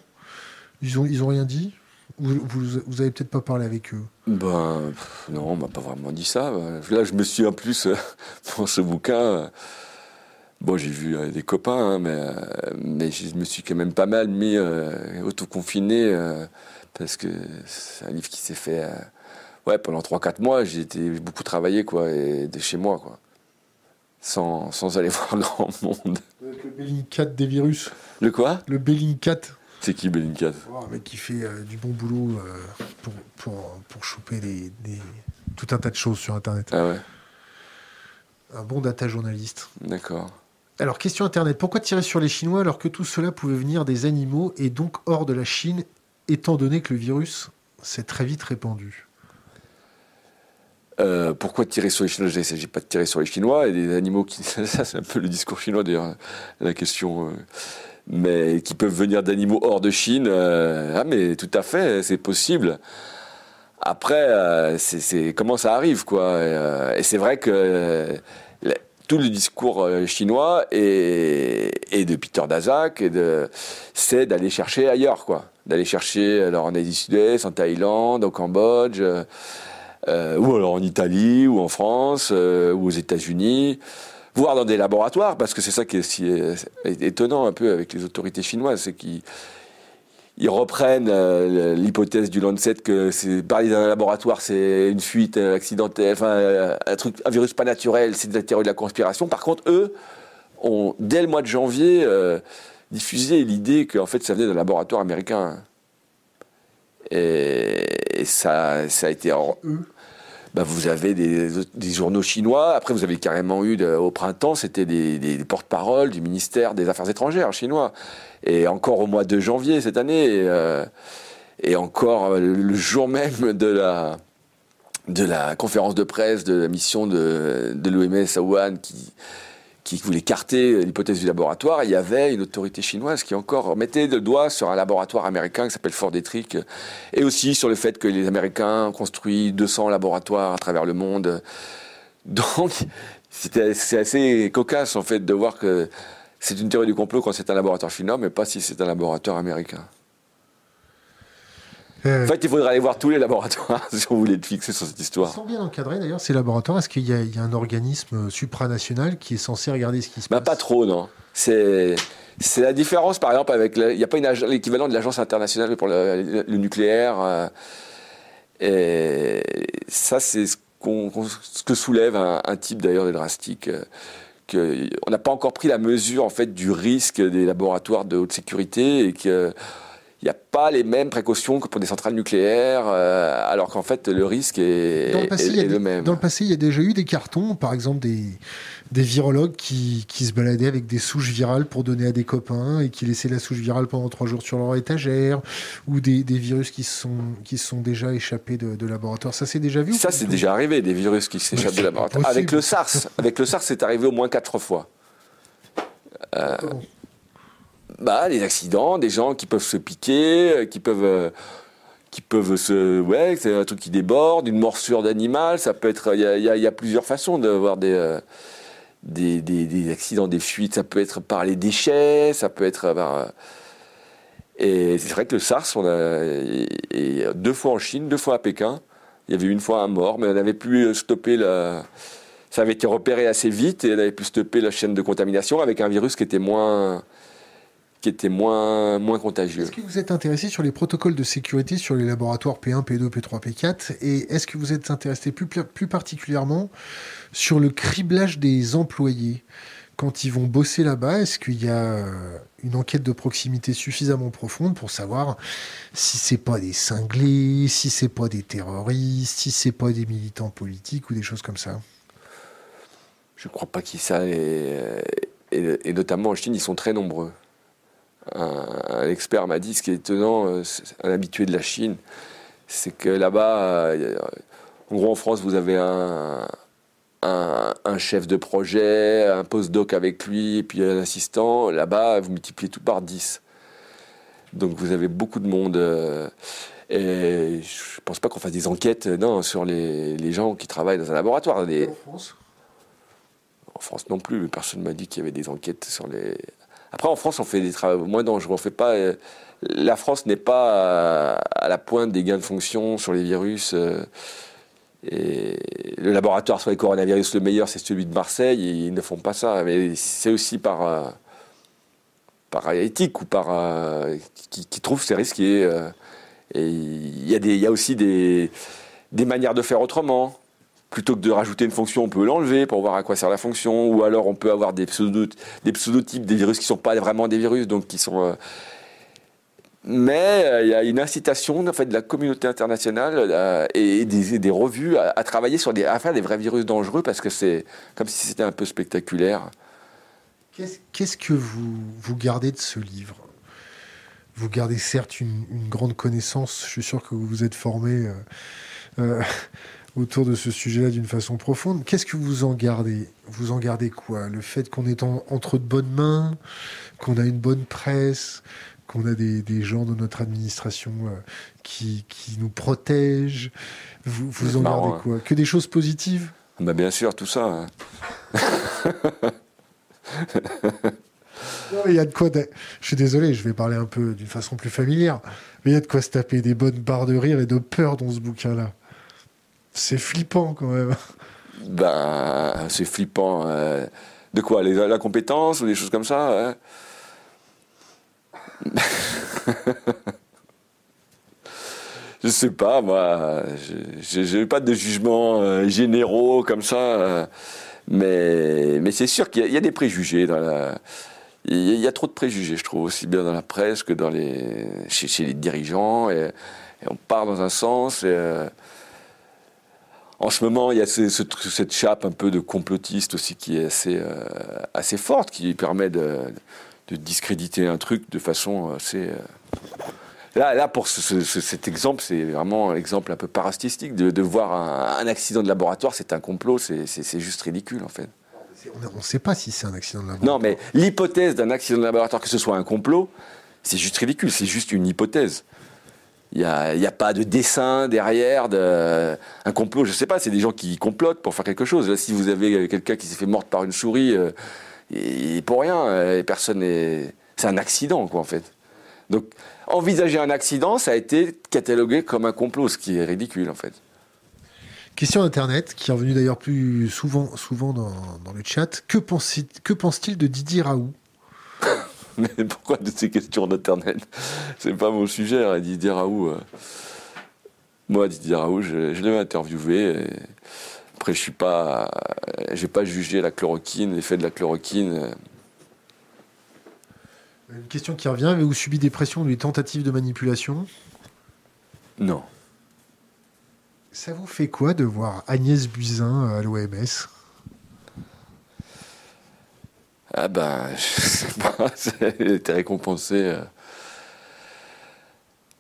Ils ont, ils ont rien dit? Vous, vous, avez peut-être pas parlé avec eux? Ben non, on m'a pas vraiment dit ça. Là, je me suis en plus pour ce bouquin. Bon, j'ai vu des copains, hein, mais, mais je me suis quand même pas mal mis autoconfiné parce que c'est un livre qui s'est fait ouais, pendant 3-4 mois, j'ai beaucoup travaillé, quoi, et de chez moi, quoi. Sans, sans aller voir grand monde. Le Bellingcat des virus. Le quoi? Le Bellingcat. C'est qui Bellingcat? Oh, Un mec qui fait euh, du bon boulot euh, pour, pour, pour, choper des, des, tout un tas de choses sur Internet. Ah ouais? Un bon data journaliste. D'accord. Alors, question Internet. Pourquoi tirer sur les Chinois alors que tout cela pouvait venir des animaux et donc hors de la Chine, étant donné que le virus s'est très vite répandu? Euh, pourquoi tirer sur les Chinois? Il ne s'agit pas de tirer sur les Chinois et des animaux qui. Ça, c'est un peu le discours chinois d'ailleurs, la question. Euh, mais qui peuvent venir d'animaux hors de Chine. Euh, ah, mais tout à fait, c'est possible. Après, c'est comment ça arrive, quoi? Et, c'est vrai que tout le discours chinois et, de Peter Daszak, c'est d'aller chercher ailleurs, quoi. D'aller chercher alors en Asie Sud-Est, en Thaïlande, au Cambodge. Euh, ou alors en Italie, ou en France, euh, ou aux États-Unis, voire dans des laboratoires, parce que c'est ça qui est si étonnant un peu avec les autorités chinoises, c'est qu'ils ils reprennent euh, l'hypothèse du Lancet que c'est parler d'un laboratoire, c'est une fuite accidentelle, enfin un truc, un virus pas naturel, c'est de la théorie de la conspiration. Par contre, eux ont dès le mois de janvier diffusé l'idée qu'en fait ça venait d'un laboratoire américain. Et, ça, ça a été. Bah, vous avez des, journaux chinois. Après, vous avez carrément eu au printemps, c'était des, porte-paroles du ministère des Affaires étrangères chinois. Et encore au mois de janvier cette année, euh, et encore le jour même de la de la conférence de presse de la mission de, de l'OMS à Wuhan qui qui voulait carter l'hypothèse du laboratoire, il y avait une autorité chinoise qui encore mettait le doigt sur un laboratoire américain qui s'appelle Fort Detrick, et aussi sur le fait que les Américains ont construit 200 laboratoires à travers le monde. Donc, c'est assez cocasse en fait de voir que c'est une théorie du complot quand c'est un laboratoire chinois, mais pas si c'est un laboratoire américain. Euh, en fait, il faudrait aller voir tous les laboratoires si on voulait être fixer sur cette histoire. Ils sont bien encadrés d'ailleurs, ces laboratoires. Est-ce qu'il y, a un organisme supranational qui est censé regarder ce qui se bah, passe Pas trop, non. C'est. C'est la différence, par exemple, avec. il n'y a pas l'équivalent de l'Agence internationale pour le, nucléaire. Euh, et ça, c'est ce, ce, que soulève un, type d'ailleurs de drastique. Euh, que on n'a pas encore pris la mesure en fait du risque des laboratoires de haute sécurité et que il n'y a pas les mêmes précautions que pour des centrales nucléaires, euh, alors qu'en fait le risque est, le, même. Dans le passé, il y a déjà eu des cartons, par exemple des, des virologues qui, qui, se baladaient avec des souches virales pour donner à des copains et qui laissaient la souche virale pendant trois jours sur leur étagère, ou des, des virus qui sont, qui sont déjà échappés de, de laboratoire. Ça s'est déjà vu Ça, c'est déjà arrivé, des virus qui s'échappent de laboratoire. Avec le SARS, avec le SARS, c'est arrivé au moins quatre fois. Euh, bah, des accidents, des gens qui peuvent se piquer, euh, qui peuvent, euh, qui peuvent se, ouais, c'est un truc qui déborde, une morsure d'animal, ça peut être, il y a, plusieurs façons de voir euh, des, des, accidents, des fuites, ça peut être par les déchets, ça peut être et c'est vrai que le SARS, on a deux fois en Chine, deux fois à Pékin. Il y avait une fois un mort, mais on avait pu stopper la. Ça avait été repéré assez vite et on avait pu stopper la chaîne de contamination avec un virus qui était moins, qui était moins, moins contagieux. Est-ce que vous êtes intéressé sur les protocoles de sécurité sur les laboratoires P1, P2, P3, P4 Et est-ce que vous êtes intéressé plus, plus particulièrement sur le criblage des employés quand ils vont bosser là-bas, est-ce qu'il y a euh, une enquête de proximité suffisamment profonde pour savoir si c'est pas des cinglés, si c'est pas des terroristes, si c'est pas des militants politiques ou des choses comme ça? Je ne crois pas qu'ils ça et, et, notamment en Chine, ils sont très nombreux un, expert m'a dit ce qui est étonnant, euh, un habitué de la Chine, c'est que là-bas, euh, En gros, en France, vous avez un, un, chef de projet, un postdoc avec lui, et puis un assistant. Là-bas, vous multipliez tout par 10. Donc vous avez beaucoup de monde. Euh, et je pense pas qu'on fasse des enquêtes non, sur les, les, gens qui travaillent dans un laboratoire. En France? En France non plus, personne ne m'a dit qu'il y avait des enquêtes sur les. Après, en France, on fait des travaux moins dangereux. On fait pas. Euh, la France n'est pas à, la pointe des gains de fonction sur les virus. Euh, et le laboratoire sur les coronavirus le meilleur, c'est celui de Marseille. Ils ne font pas ça. Mais c'est aussi par par éthique ou par qui, qui, trouve c'est risqué. Et il y, a y a aussi des, des manières de faire autrement. Plutôt que de rajouter une fonction, on peut l'enlever pour voir à quoi sert la fonction. Ou alors on peut avoir des, pseudo, pseudotypes, des virus qui ne sont pas vraiment des virus, donc qui sont. Euh, mais euh, il y a une incitation en fait, de la communauté internationale euh, et des, revues à, travailler sur des, des vrais virus dangereux parce que c'est comme si c'était un peu spectaculaire. Qu'est-ce que vous, vous gardez de ce livre? Vous gardez certes une, grande connaissance, je suis sûr que vous vous êtes formé autour de ce sujet-là d'une façon profonde. Qu'est-ce que vous en gardez? Vous en gardez quoi? Le fait qu'on est entre de bonnes mains, qu'on a une bonne presse, qu'on a des, gens de notre administration euh, qui, nous protègent. Vous, vous en gardez quoi? Que des choses positives? Bah Bien sûr, tout ça. Hein. il y a de quoi. Je suis désolé, je vais parler un peu d'une façon plus familière, mais il y a de quoi se taper des bonnes barres de rire et de peur dans ce bouquin-là. C'est flippant quand même. Ben, c'est flippant. Euh, de quoi La compétence ou des choses comme ça hein Je sais pas, moi. Je n'ai pas de jugements euh, généraux comme ça. Euh, mais, mais c'est sûr qu'il y, a des préjugés il y, a trop de préjugés, je trouve, aussi bien dans la presse que dans les, chez, les dirigeants. Et, on part dans un sens. Euh, en ce moment, il y a cette chape un peu de complotiste aussi qui est assez, euh, assez forte, qui permet de, discréditer un truc de façon assez. Euh, là, là, pour cet exemple, c'est vraiment un exemple un peu parastistique. De, voir un, accident de laboratoire, c'est un complot, c'est juste ridicule en fait. On ne sait pas si c'est un accident de laboratoire. Non, mais l'hypothèse d'un accident de laboratoire, que ce soit un complot, c'est juste ridicule, c'est juste une hypothèse. Il n'y a, a, pas de dessin derrière, de, un complot, je ne sais pas, c'est des gens qui complotent pour faire quelque chose. Là, si vous avez quelqu'un qui s'est fait morte par une souris, euh, et, pour rien, euh, personne n'est... C'est un accident, quoi, en fait. Donc, envisager un accident, ça a été catalogué comme un complot, ce qui est ridicule, en fait. Question Internet, qui est revenue d'ailleurs plus souvent, souvent dans, le chat. Que pense-t-il de Didier Raoult? Mais pourquoi de ces questions d'Internet? C'est pas mon sujet, hein, Didier Raoult. Euh. Moi, Didier Raoult, je, je l'ai interviewé. Après, je suis pas, j'ai pas jugé la chloroquine, l'effet de la chloroquine. Une question qui revient avez-vous subi des pressions ou des tentatives de manipulation? Non. Ça vous fait quoi de voir Agnès Buzyn à l'OMS Ah ben, je sais pas, elle était récompensée. Euh.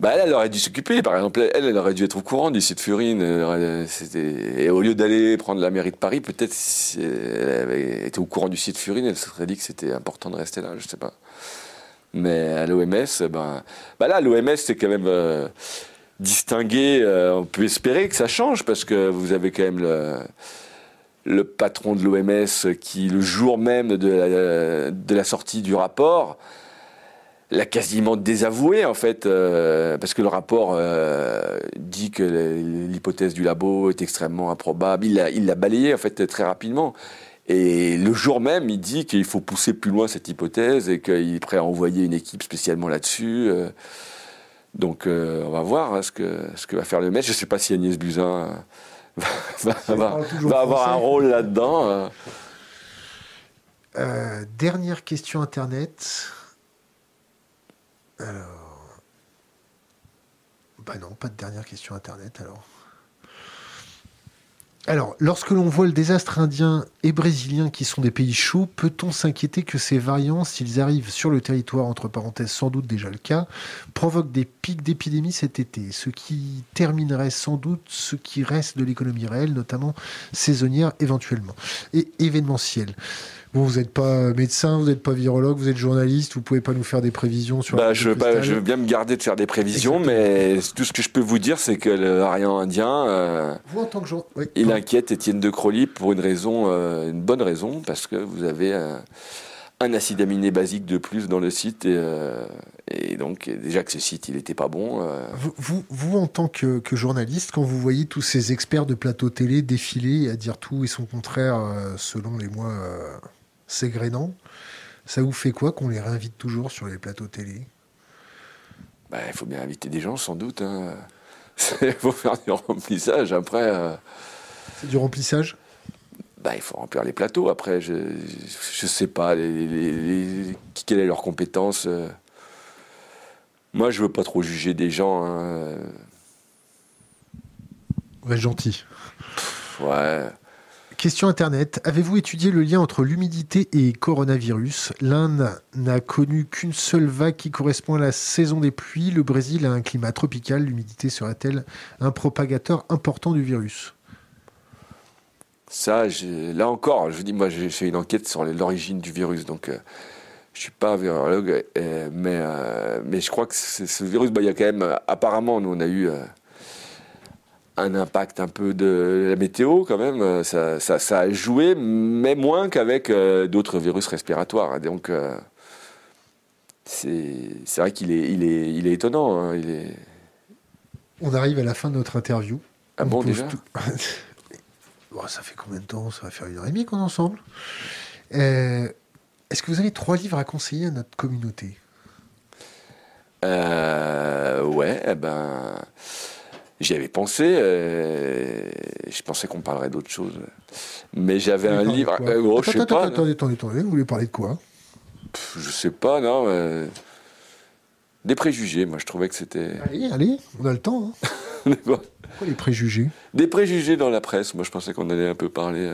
Bah elle, elle aurait dû s'occuper, par exemple, elle, elle aurait dû être au courant du site Furine. Et au lieu d'aller prendre la mairie de Paris, peut-être si elle avait été au courant du site Furine, elle se serait dit que c'était important de rester là, je sais pas. Mais à l'OMS, ben, bah là, l'OMS, c'est quand même. Euh, distinguer. Euh, on peut espérer que ça change parce que vous avez quand même le, le patron de l'OMS qui, le jour même de la, sortie du rapport, l'a quasiment désavoué en fait, euh, parce que le rapport euh, dit que l'hypothèse du labo est extrêmement improbable. Il l'a balayé en fait très rapidement. Et le jour même, il dit qu'il faut pousser plus loin cette hypothèse et qu'il est prêt à envoyer une équipe spécialement là-dessus. Donc euh, on va voir hein, ce, que, ce que va faire le maître. Je ne sais pas si Agnès Buzyn va, avoir un rôle là-dedans. Hein. Euh, dernière question Internet. Alors. Bah non, pas de dernière question Internet alors. Alors, lorsque l'on voit le désastre indien et brésilien, qui sont des pays chauds, peut-on s'inquiéter que ces variants, s'ils arrivent sur le territoire, entre parenthèses sans doute déjà le cas, provoquent des pics d'épidémie cet été, ce qui terminerait sans doute ce qui reste de l'économie réelle, notamment saisonnière éventuellement, et événementielle? Bon, vous n'êtes pas médecin, vous n'êtes pas virologue, vous êtes journaliste, vous pouvez pas nous faire des prévisions sur. Bah, je, je, veux bien me garder de faire des prévisions, mais tout ce que je peux vous dire, c'est que le variant indien, euh, vous en tant que jour, il inquiète Étienne de Crowley pour une raison, euh, une bonne raison, parce que vous avez un acide aminé basique de plus dans le site, et, euh, et donc déjà que ce site, il n'était pas bon. Vous, vous, vous, en tant que, que, journaliste, quand vous voyez tous ces experts de plateau télé défiler à dire tout et son contraire selon les mois c'est grénant. Ça vous fait quoi qu'on les réinvite toujours sur les plateaux télé? Bah, Il faut bien inviter des gens, sans doute. Hein. Il faut faire du remplissage. Après. Euh. C'est du remplissage? bah, il faut remplir les plateaux. Après, je ne sais pas les, quelle est leur compétence. Euh. Moi, je veux pas trop juger des gens. Hein. Ouais, gentil. ouais. Question Internet. Avez-vous étudié le lien entre l'humidité et coronavirus? L'Inde n'a connu qu'une seule vague qui correspond à la saison des pluies. Le Brésil a un climat tropical. L'humidité serait-elle un propagateur important du virus? Ça, là encore, je vous dis, moi j'ai fait une enquête sur l'origine du virus. Donc. je euh, je suis pas virologue, euh, mais, euh, mais je crois que ce virus, bah, il y a quand même, apparemment, nous on a eu un impact un peu de la météo quand même. Ça, ça, a joué, mais moins qu'avec euh, d'autres virus respiratoires. Donc, euh, c'est vrai qu'il est, il est, il est étonnant. Hein. il est... On arrive à la fin de notre interview. Ah bon, déjà Ça fait combien de temps? Ça va faire une heure et demie qu'on est ensemble. Euh, est-ce que vous avez trois livres à conseiller à notre communauté? Ouais, eh ben... J'y avais pensé. Euh, je pensais qu'on parlerait d'autre chose. Mais j'avais un livre. Euh, oh, attends, attends, attendez, attendez, attendez. Vous voulez parler de quoi Je sais pas, non. Euh, des préjugés, moi je trouvais que c'était. Allez, allez, on a le temps. Hein. Pourquoi les préjugés Des préjugés dans la presse. Moi je pensais qu'on allait un peu parler.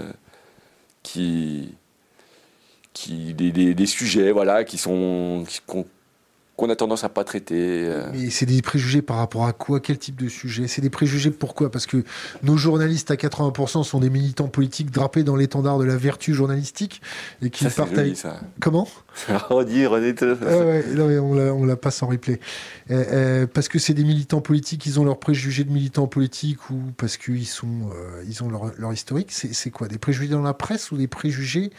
qui. qui des, des, des, sujets, voilà, qui sont. Qui, qu'on a tendance à pas traiter. Euh. Mais c'est des préjugés par rapport à quoi? Quel type de sujet? C'est des préjugés pourquoi? Parce que nos journalistes à 80% sont des militants politiques drapés dans l'étendard de la vertu journalistique et qui partagent. Comment? Redire, René. Ah ouais, on la passe en replay. Euh, euh, parce que c'est des militants politiques, ils ont leurs préjugés de militants politiques ou parce qu'ils sont, ils ont leur, leur historique. C'est quoi Des préjugés dans la presse ou des préjugés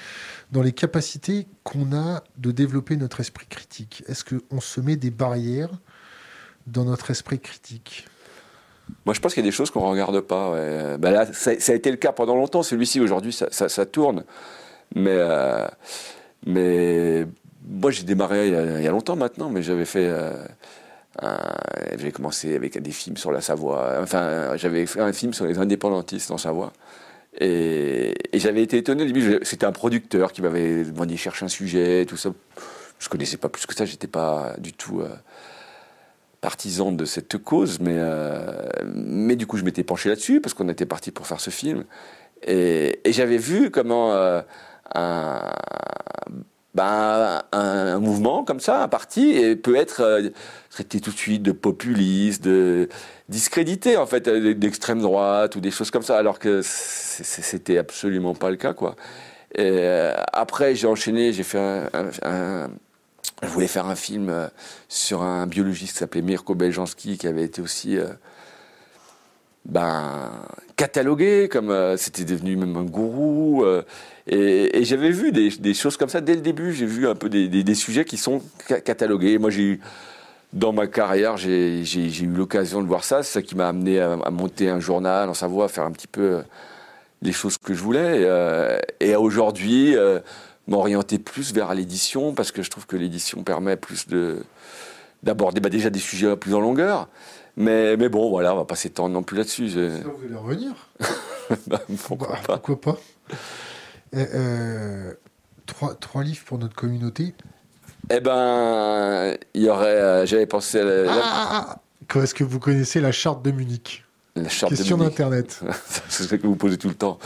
dans les capacités qu'on a de développer notre esprit critique? Est-ce qu'on se met des barrières dans notre esprit critique? Moi, je pense qu'il y a des choses qu'on ne regarde pas. Ben là, ça, a été le cas pendant longtemps. Celui-ci, aujourd'hui, ça, ça, tourne. Mais, euh, mais moi, j'ai démarré il y, a, longtemps maintenant, mais j'avais fait. Euh, j'avais commencé avec des films sur la Savoie. Enfin, j'avais fait un film sur les indépendantistes en Savoie. Et, j'avais été étonné au début. C'était un producteur qui m'avait demandé de chercher un sujet, tout ça. Je connaissais pas plus que ça. J'étais pas du tout euh, partisan de cette cause, mais euh, mais du coup, je m'étais penché là-dessus parce qu'on était parti pour faire ce film. Et, j'avais vu comment euh, un, ben, un, mouvement comme ça, un parti, peut être traité tout de suite de populiste, de discrédité en fait, d'extrême droite ou des choses comme ça, alors que c'était absolument pas le cas quoi. Et euh, après j'ai enchaîné, j'ai fait un, je voulais faire un film euh, sur un biologiste qui s'appelait Mirko Beljanski qui avait été aussi euh, ben, catalogué comme c'était devenu même un gourou. Et, j'avais vu des, choses comme ça dès le début. J'ai vu un peu des, des, sujets qui sont catalogués. Moi, j'ai eu dans ma carrière, j'ai eu l'occasion de voir ça. C'est ça qui m'a amené à, monter un journal en Savoie, à faire un petit peu euh, les choses que je voulais. et euh, aujourd'hui, euh, m'orienter plus vers l'édition, parce que je trouve que l'édition permet plus de d'aborder bah, déjà des sujets plus en longueur. Mais, mais bon, voilà, on va pas s'étendre non plus là-dessus. vous allez revenir bah, pourquoi, pas pourquoi pas trois, trois livres pour notre communauté. Eh ben, il y aurait. Euh, j'avais pensé à. La, ah, ah, ah, Est-ce que vous connaissez la charte de Munich La charte Question d'Internet. c'est ce que vous posez tout le temps.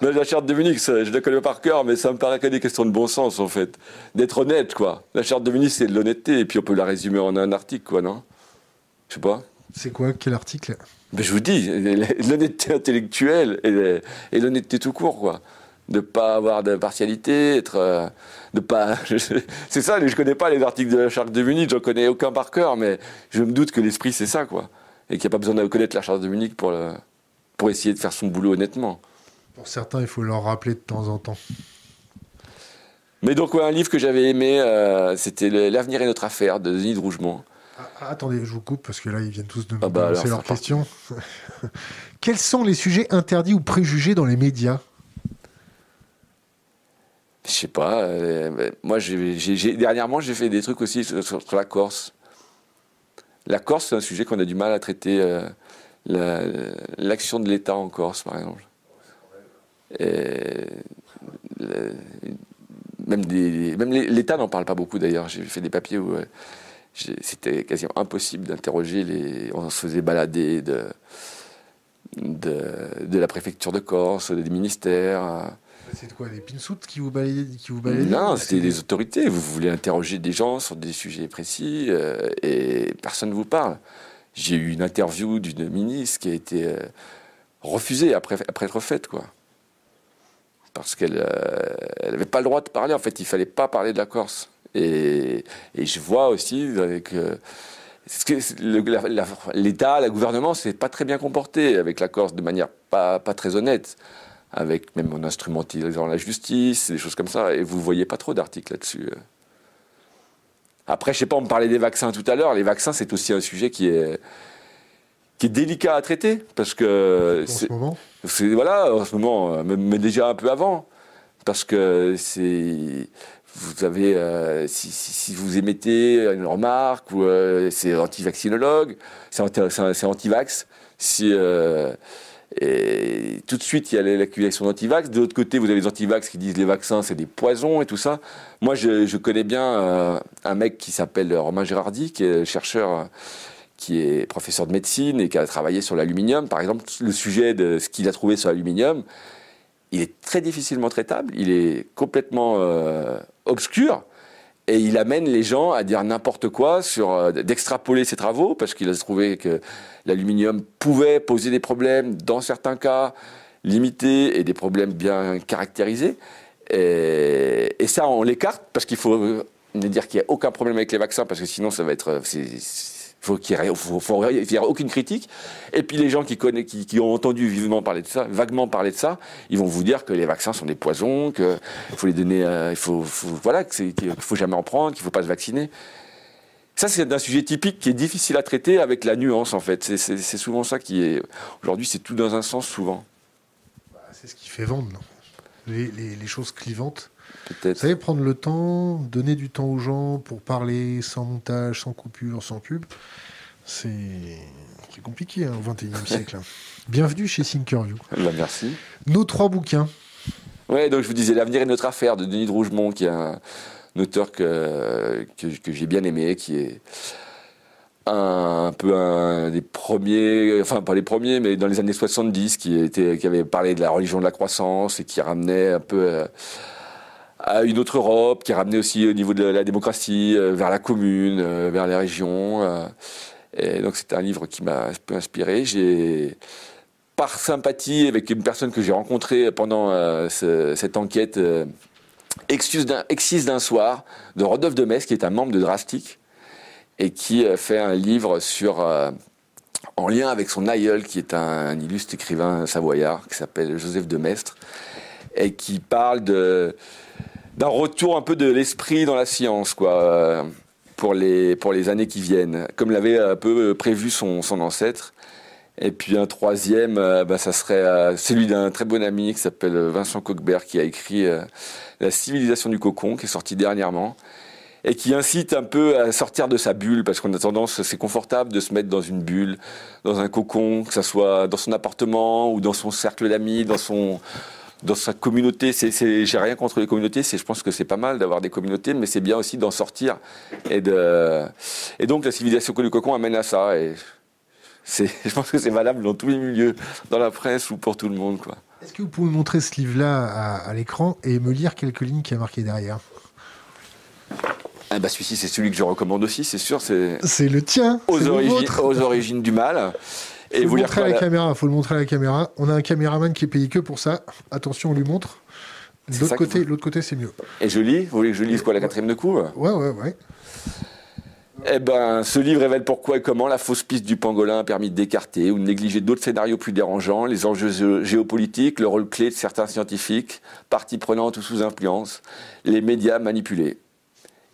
la charte de Munich, je la connais par cœur, mais ça me paraît que des questions de bon sens, en fait. D'être honnête, quoi. La charte de Munich, c'est de l'honnêteté, et puis on peut la résumer en un article, quoi, non? Je sais pas. C'est quoi? Quel article? Mais Je vous dis, l'honnêteté intellectuelle et, l'honnêteté tout court, quoi. De pas avoir d'impartialité, être. Euh, de pas. c'est ça, je connais pas les articles de la charte de Munich, j'en connais aucun par cœur, mais je me doute que l'esprit, c'est ça, quoi et qu'il n'y a pas besoin de connaître la charte de Munich pour, pour essayer de faire son boulot honnêtement. Pour certains, il faut leur rappeler de temps en temps. Mais donc, un livre que j'avais aimé, euh, c'était L'avenir est notre affaire de Denis de Rougemont. Ah, ah, attendez, je vous coupe parce que là, ils viennent tous de me ah bah leurs questions. Quels sont les sujets interdits ou préjugés dans les médias? Je sais pas. Euh, moi, dernièrement, j'ai fait des trucs aussi sur la Corse. La Corse, c'est un sujet qu'on a du mal à traiter. Euh, l'action de l'État en Corse, par exemple. même l'État n'en parle pas beaucoup d'ailleurs. J'ai fait des papiers où euh, c'était quasiment impossible d'interroger les. On se faisait balader de, de, la préfecture de Corse, des ministères. C'est quoi, les pinsoutes qui vous balayaient, qui vous Non, c'était des autorités. Vous voulez interroger des gens sur des sujets précis euh, et personne ne vous parle. J'ai eu une interview d'une ministre qui a été euh, refusée après, après être faite, quoi. Parce qu'elle n'avait euh, pas le droit de parler. En fait, il fallait pas parler de la Corse. Et, et je vois aussi avec l'État, le gouvernement, s'est pas très bien comporté avec la Corse de manière pas, pas très honnête avec même en instrumentalisant la justice, des choses comme ça, et vous ne voyez pas trop d'articles là-dessus. Euh. Après, je sais pas, on me parlait des vaccins tout à l'heure. Les vaccins, c'est aussi un sujet qui est, qui est délicat à traiter, parce que... En ce moment Voilà, en ce moment, euh, mais déjà un peu avant. Parce que c'est... Vous avez, euh, si, si, vous émettez une remarque, ou c'est anti-vaccinologue, c'est anti-vax, si... Et tout de suite, il y a l'accusation d'antivax. De l'autre côté, vous avez les antivax qui disent les vaccins, c'est des poisons et tout ça. Moi, je, connais bien euh, un mec qui s'appelle Romain Gérardi, qui est chercheur, qui est professeur de médecine et qui a travaillé sur l'aluminium. Par exemple, le sujet de ce qu'il a trouvé sur l'aluminium, il est très difficilement traitable, il est complètement euh, obscur. Et il amène les gens à dire n'importe quoi, sur euh, d'extrapoler ses travaux, parce qu'il a trouvé que l'aluminium pouvait poser des problèmes, dans certains cas limités, et des problèmes bien caractérisés. Et, ça, on l'écarte, parce qu'il faut euh, dire qu'il n'y a aucun problème avec les vaccins, parce que sinon, ça va être... Faut qu'il n'y ait, aucune critique. Et puis les gens qui, qui, ont entendu vivement parler de ça, vaguement parler de ça, ils vont vous dire que les vaccins sont des poisons, qu'il faut les donner, euh, il faut, voilà, qu'il faut jamais en prendre, qu'il faut pas se vacciner. Ça, c'est un sujet typique qui est difficile à traiter avec la nuance, en fait. C'est souvent ça qui est. Aujourd'hui, c'est tout dans un sens, souvent. Bah, c'est ce qui fait vendre, non? Les, choses clivantes. Vous savez, prendre le temps, donner du temps aux gens pour parler sans montage, sans coupure, sans pub, c'est compliqué hein, au XXIe siècle. Hein. Bienvenue chez Thinkerview. Bah, merci. Nos trois bouquins. Ouais, donc je vous disais L'avenir est notre affaire de Denis de Rougemont, qui est un, auteur que, que, j'ai bien aimé, qui est un, peu un des premiers, enfin pas les premiers, mais dans les années 70, qui, était, qui avait parlé de la religion de la croissance et qui ramenait un peu. Euh, à une autre Europe, qui ramenait aussi au niveau de la démocratie euh, vers la commune, euh, vers les régions. Euh. et donc c'est un livre qui m'a un peu inspiré. J'ai par sympathie avec une personne que j'ai rencontrée pendant cette enquête Exis d'un soir de Rodolphe de Metz, qui est un membre de Drastic et qui fait un livre sur en lien avec son aïeul, qui est un, illustre écrivain savoyard, qui s'appelle Joseph de Maistre, et qui parle de, d'un retour un peu de l'esprit dans la science, quoi, euh, pour les, pour les années qui viennent, comme l'avait un peu prévu son, ancêtre. Et puis un troisième, euh, bah, ça serait euh, celui d'un très bon ami qui s'appelle Vincent Coquebert, qui a écrit La civilisation du cocon, qui est sorti dernièrement, et qui incite un peu à sortir de sa bulle, parce qu'on a tendance, c'est confortable de se mettre dans une bulle, dans un cocon, que ce soit dans son appartement ou dans son cercle d'amis, dans son dans sa communauté, c'est, j'ai rien contre les communautés, c'est, je pense que c'est pas mal d'avoir des communautés, mais c'est bien aussi d'en sortir. Et, de, et donc la civilisation du cocon amène à ça. Et je pense que c'est valable dans tous les milieux, dans la presse ou pour tout le monde. Quoi. Est-ce que vous pouvez montrer ce livre-là à, l'écran et me lire quelques lignes qui a marqué derrière? Ah bah celui-ci, c'est celui que je recommande aussi, c'est sûr. C'est, c'est le tien. Aux origines du mal. Et faut vous le montrer à la, caméra. Faut le montrer à la caméra. On a un caméraman qui est payé que pour ça. Attention, on lui montre. L'autre côté, l'autre côté, c'est mieux. Et je lis. Vous voulez que je lise quoi, la quatrième de couve Ouais, ouais, ouais. Eh ben, ce livre révèle pourquoi et comment la fausse piste du pangolin a permis d'écarter ou de négliger d'autres scénarios plus dérangeants, les enjeux géopolitiques, le rôle clé de certains scientifiques, parties prenantes ou sous influence, les médias manipulés.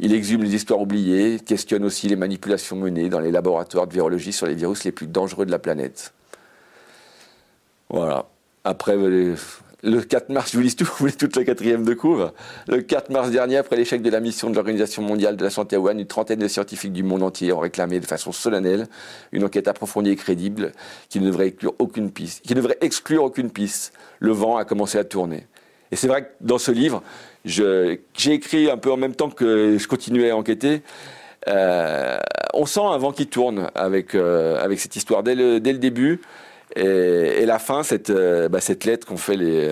Il exhume les histoires oubliées, questionne aussi les manipulations menées dans les laboratoires de virologie sur les virus les plus dangereux de la planète. Voilà. Après, le 4 mars, je vous lis tout, vous toute la quatrième de couvre. Le 4 mars dernier, après l'échec de la mission de l'Organisation mondiale de la santé à Wuhan, une trentaine de scientifiques du monde entier ont réclamé de façon solennelle une enquête approfondie et crédible qui ne devrait exclure aucune piste. Le vent a commencé à tourner. Et c'est vrai que dans ce livre, j'ai écrit un peu en même temps que je continuais à enquêter. Euh, on sent un vent qui tourne avec, euh, avec cette histoire dès le, dès le début. Et, la fin, cette, euh, bah, cette lettre qu'ont fait les,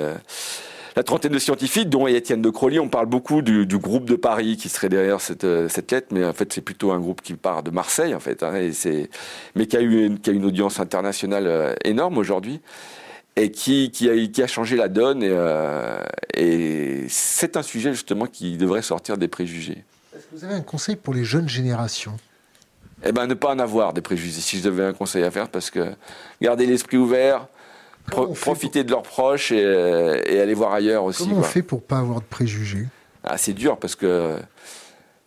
la trentaine de scientifiques, dont Étienne de Crolly, on parle beaucoup du, groupe de Paris qui serait derrière cette, cette lettre, mais en fait c'est plutôt un groupe qui part de Marseille, en fait, hein, mais qui a, eu qui a une audience internationale énorme aujourd'hui et qui, qui, a, qui a changé la donne. Et, et c'est un sujet justement qui devrait sortir des préjugés. Est-ce que vous avez un conseil pour les jeunes générations? Eh ben, ne pas en avoir des préjugés, si je devais un conseil à faire, parce que garder l'esprit ouvert, profiter de leurs proches et, aller voir ailleurs aussi. Comment on fait pour pas avoir de préjugés? Ah, C'est dur, parce que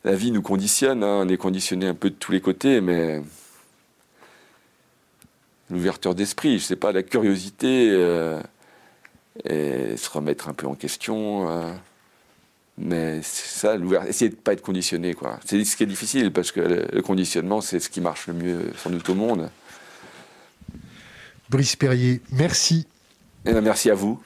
la vie nous conditionne, hein. on est conditionné un peu de tous les côtés, mais l'ouverture d'esprit, je sais pas, la curiosité, euh, et se remettre un peu en question. Euh, mais c'est ça, essayer de ne pas être conditionné. quoi. C'est ce qui est difficile, parce que le, conditionnement, c'est ce qui marche le mieux, sans doute, au monde. Brice Perrier, merci. Et eh ben, merci à vous.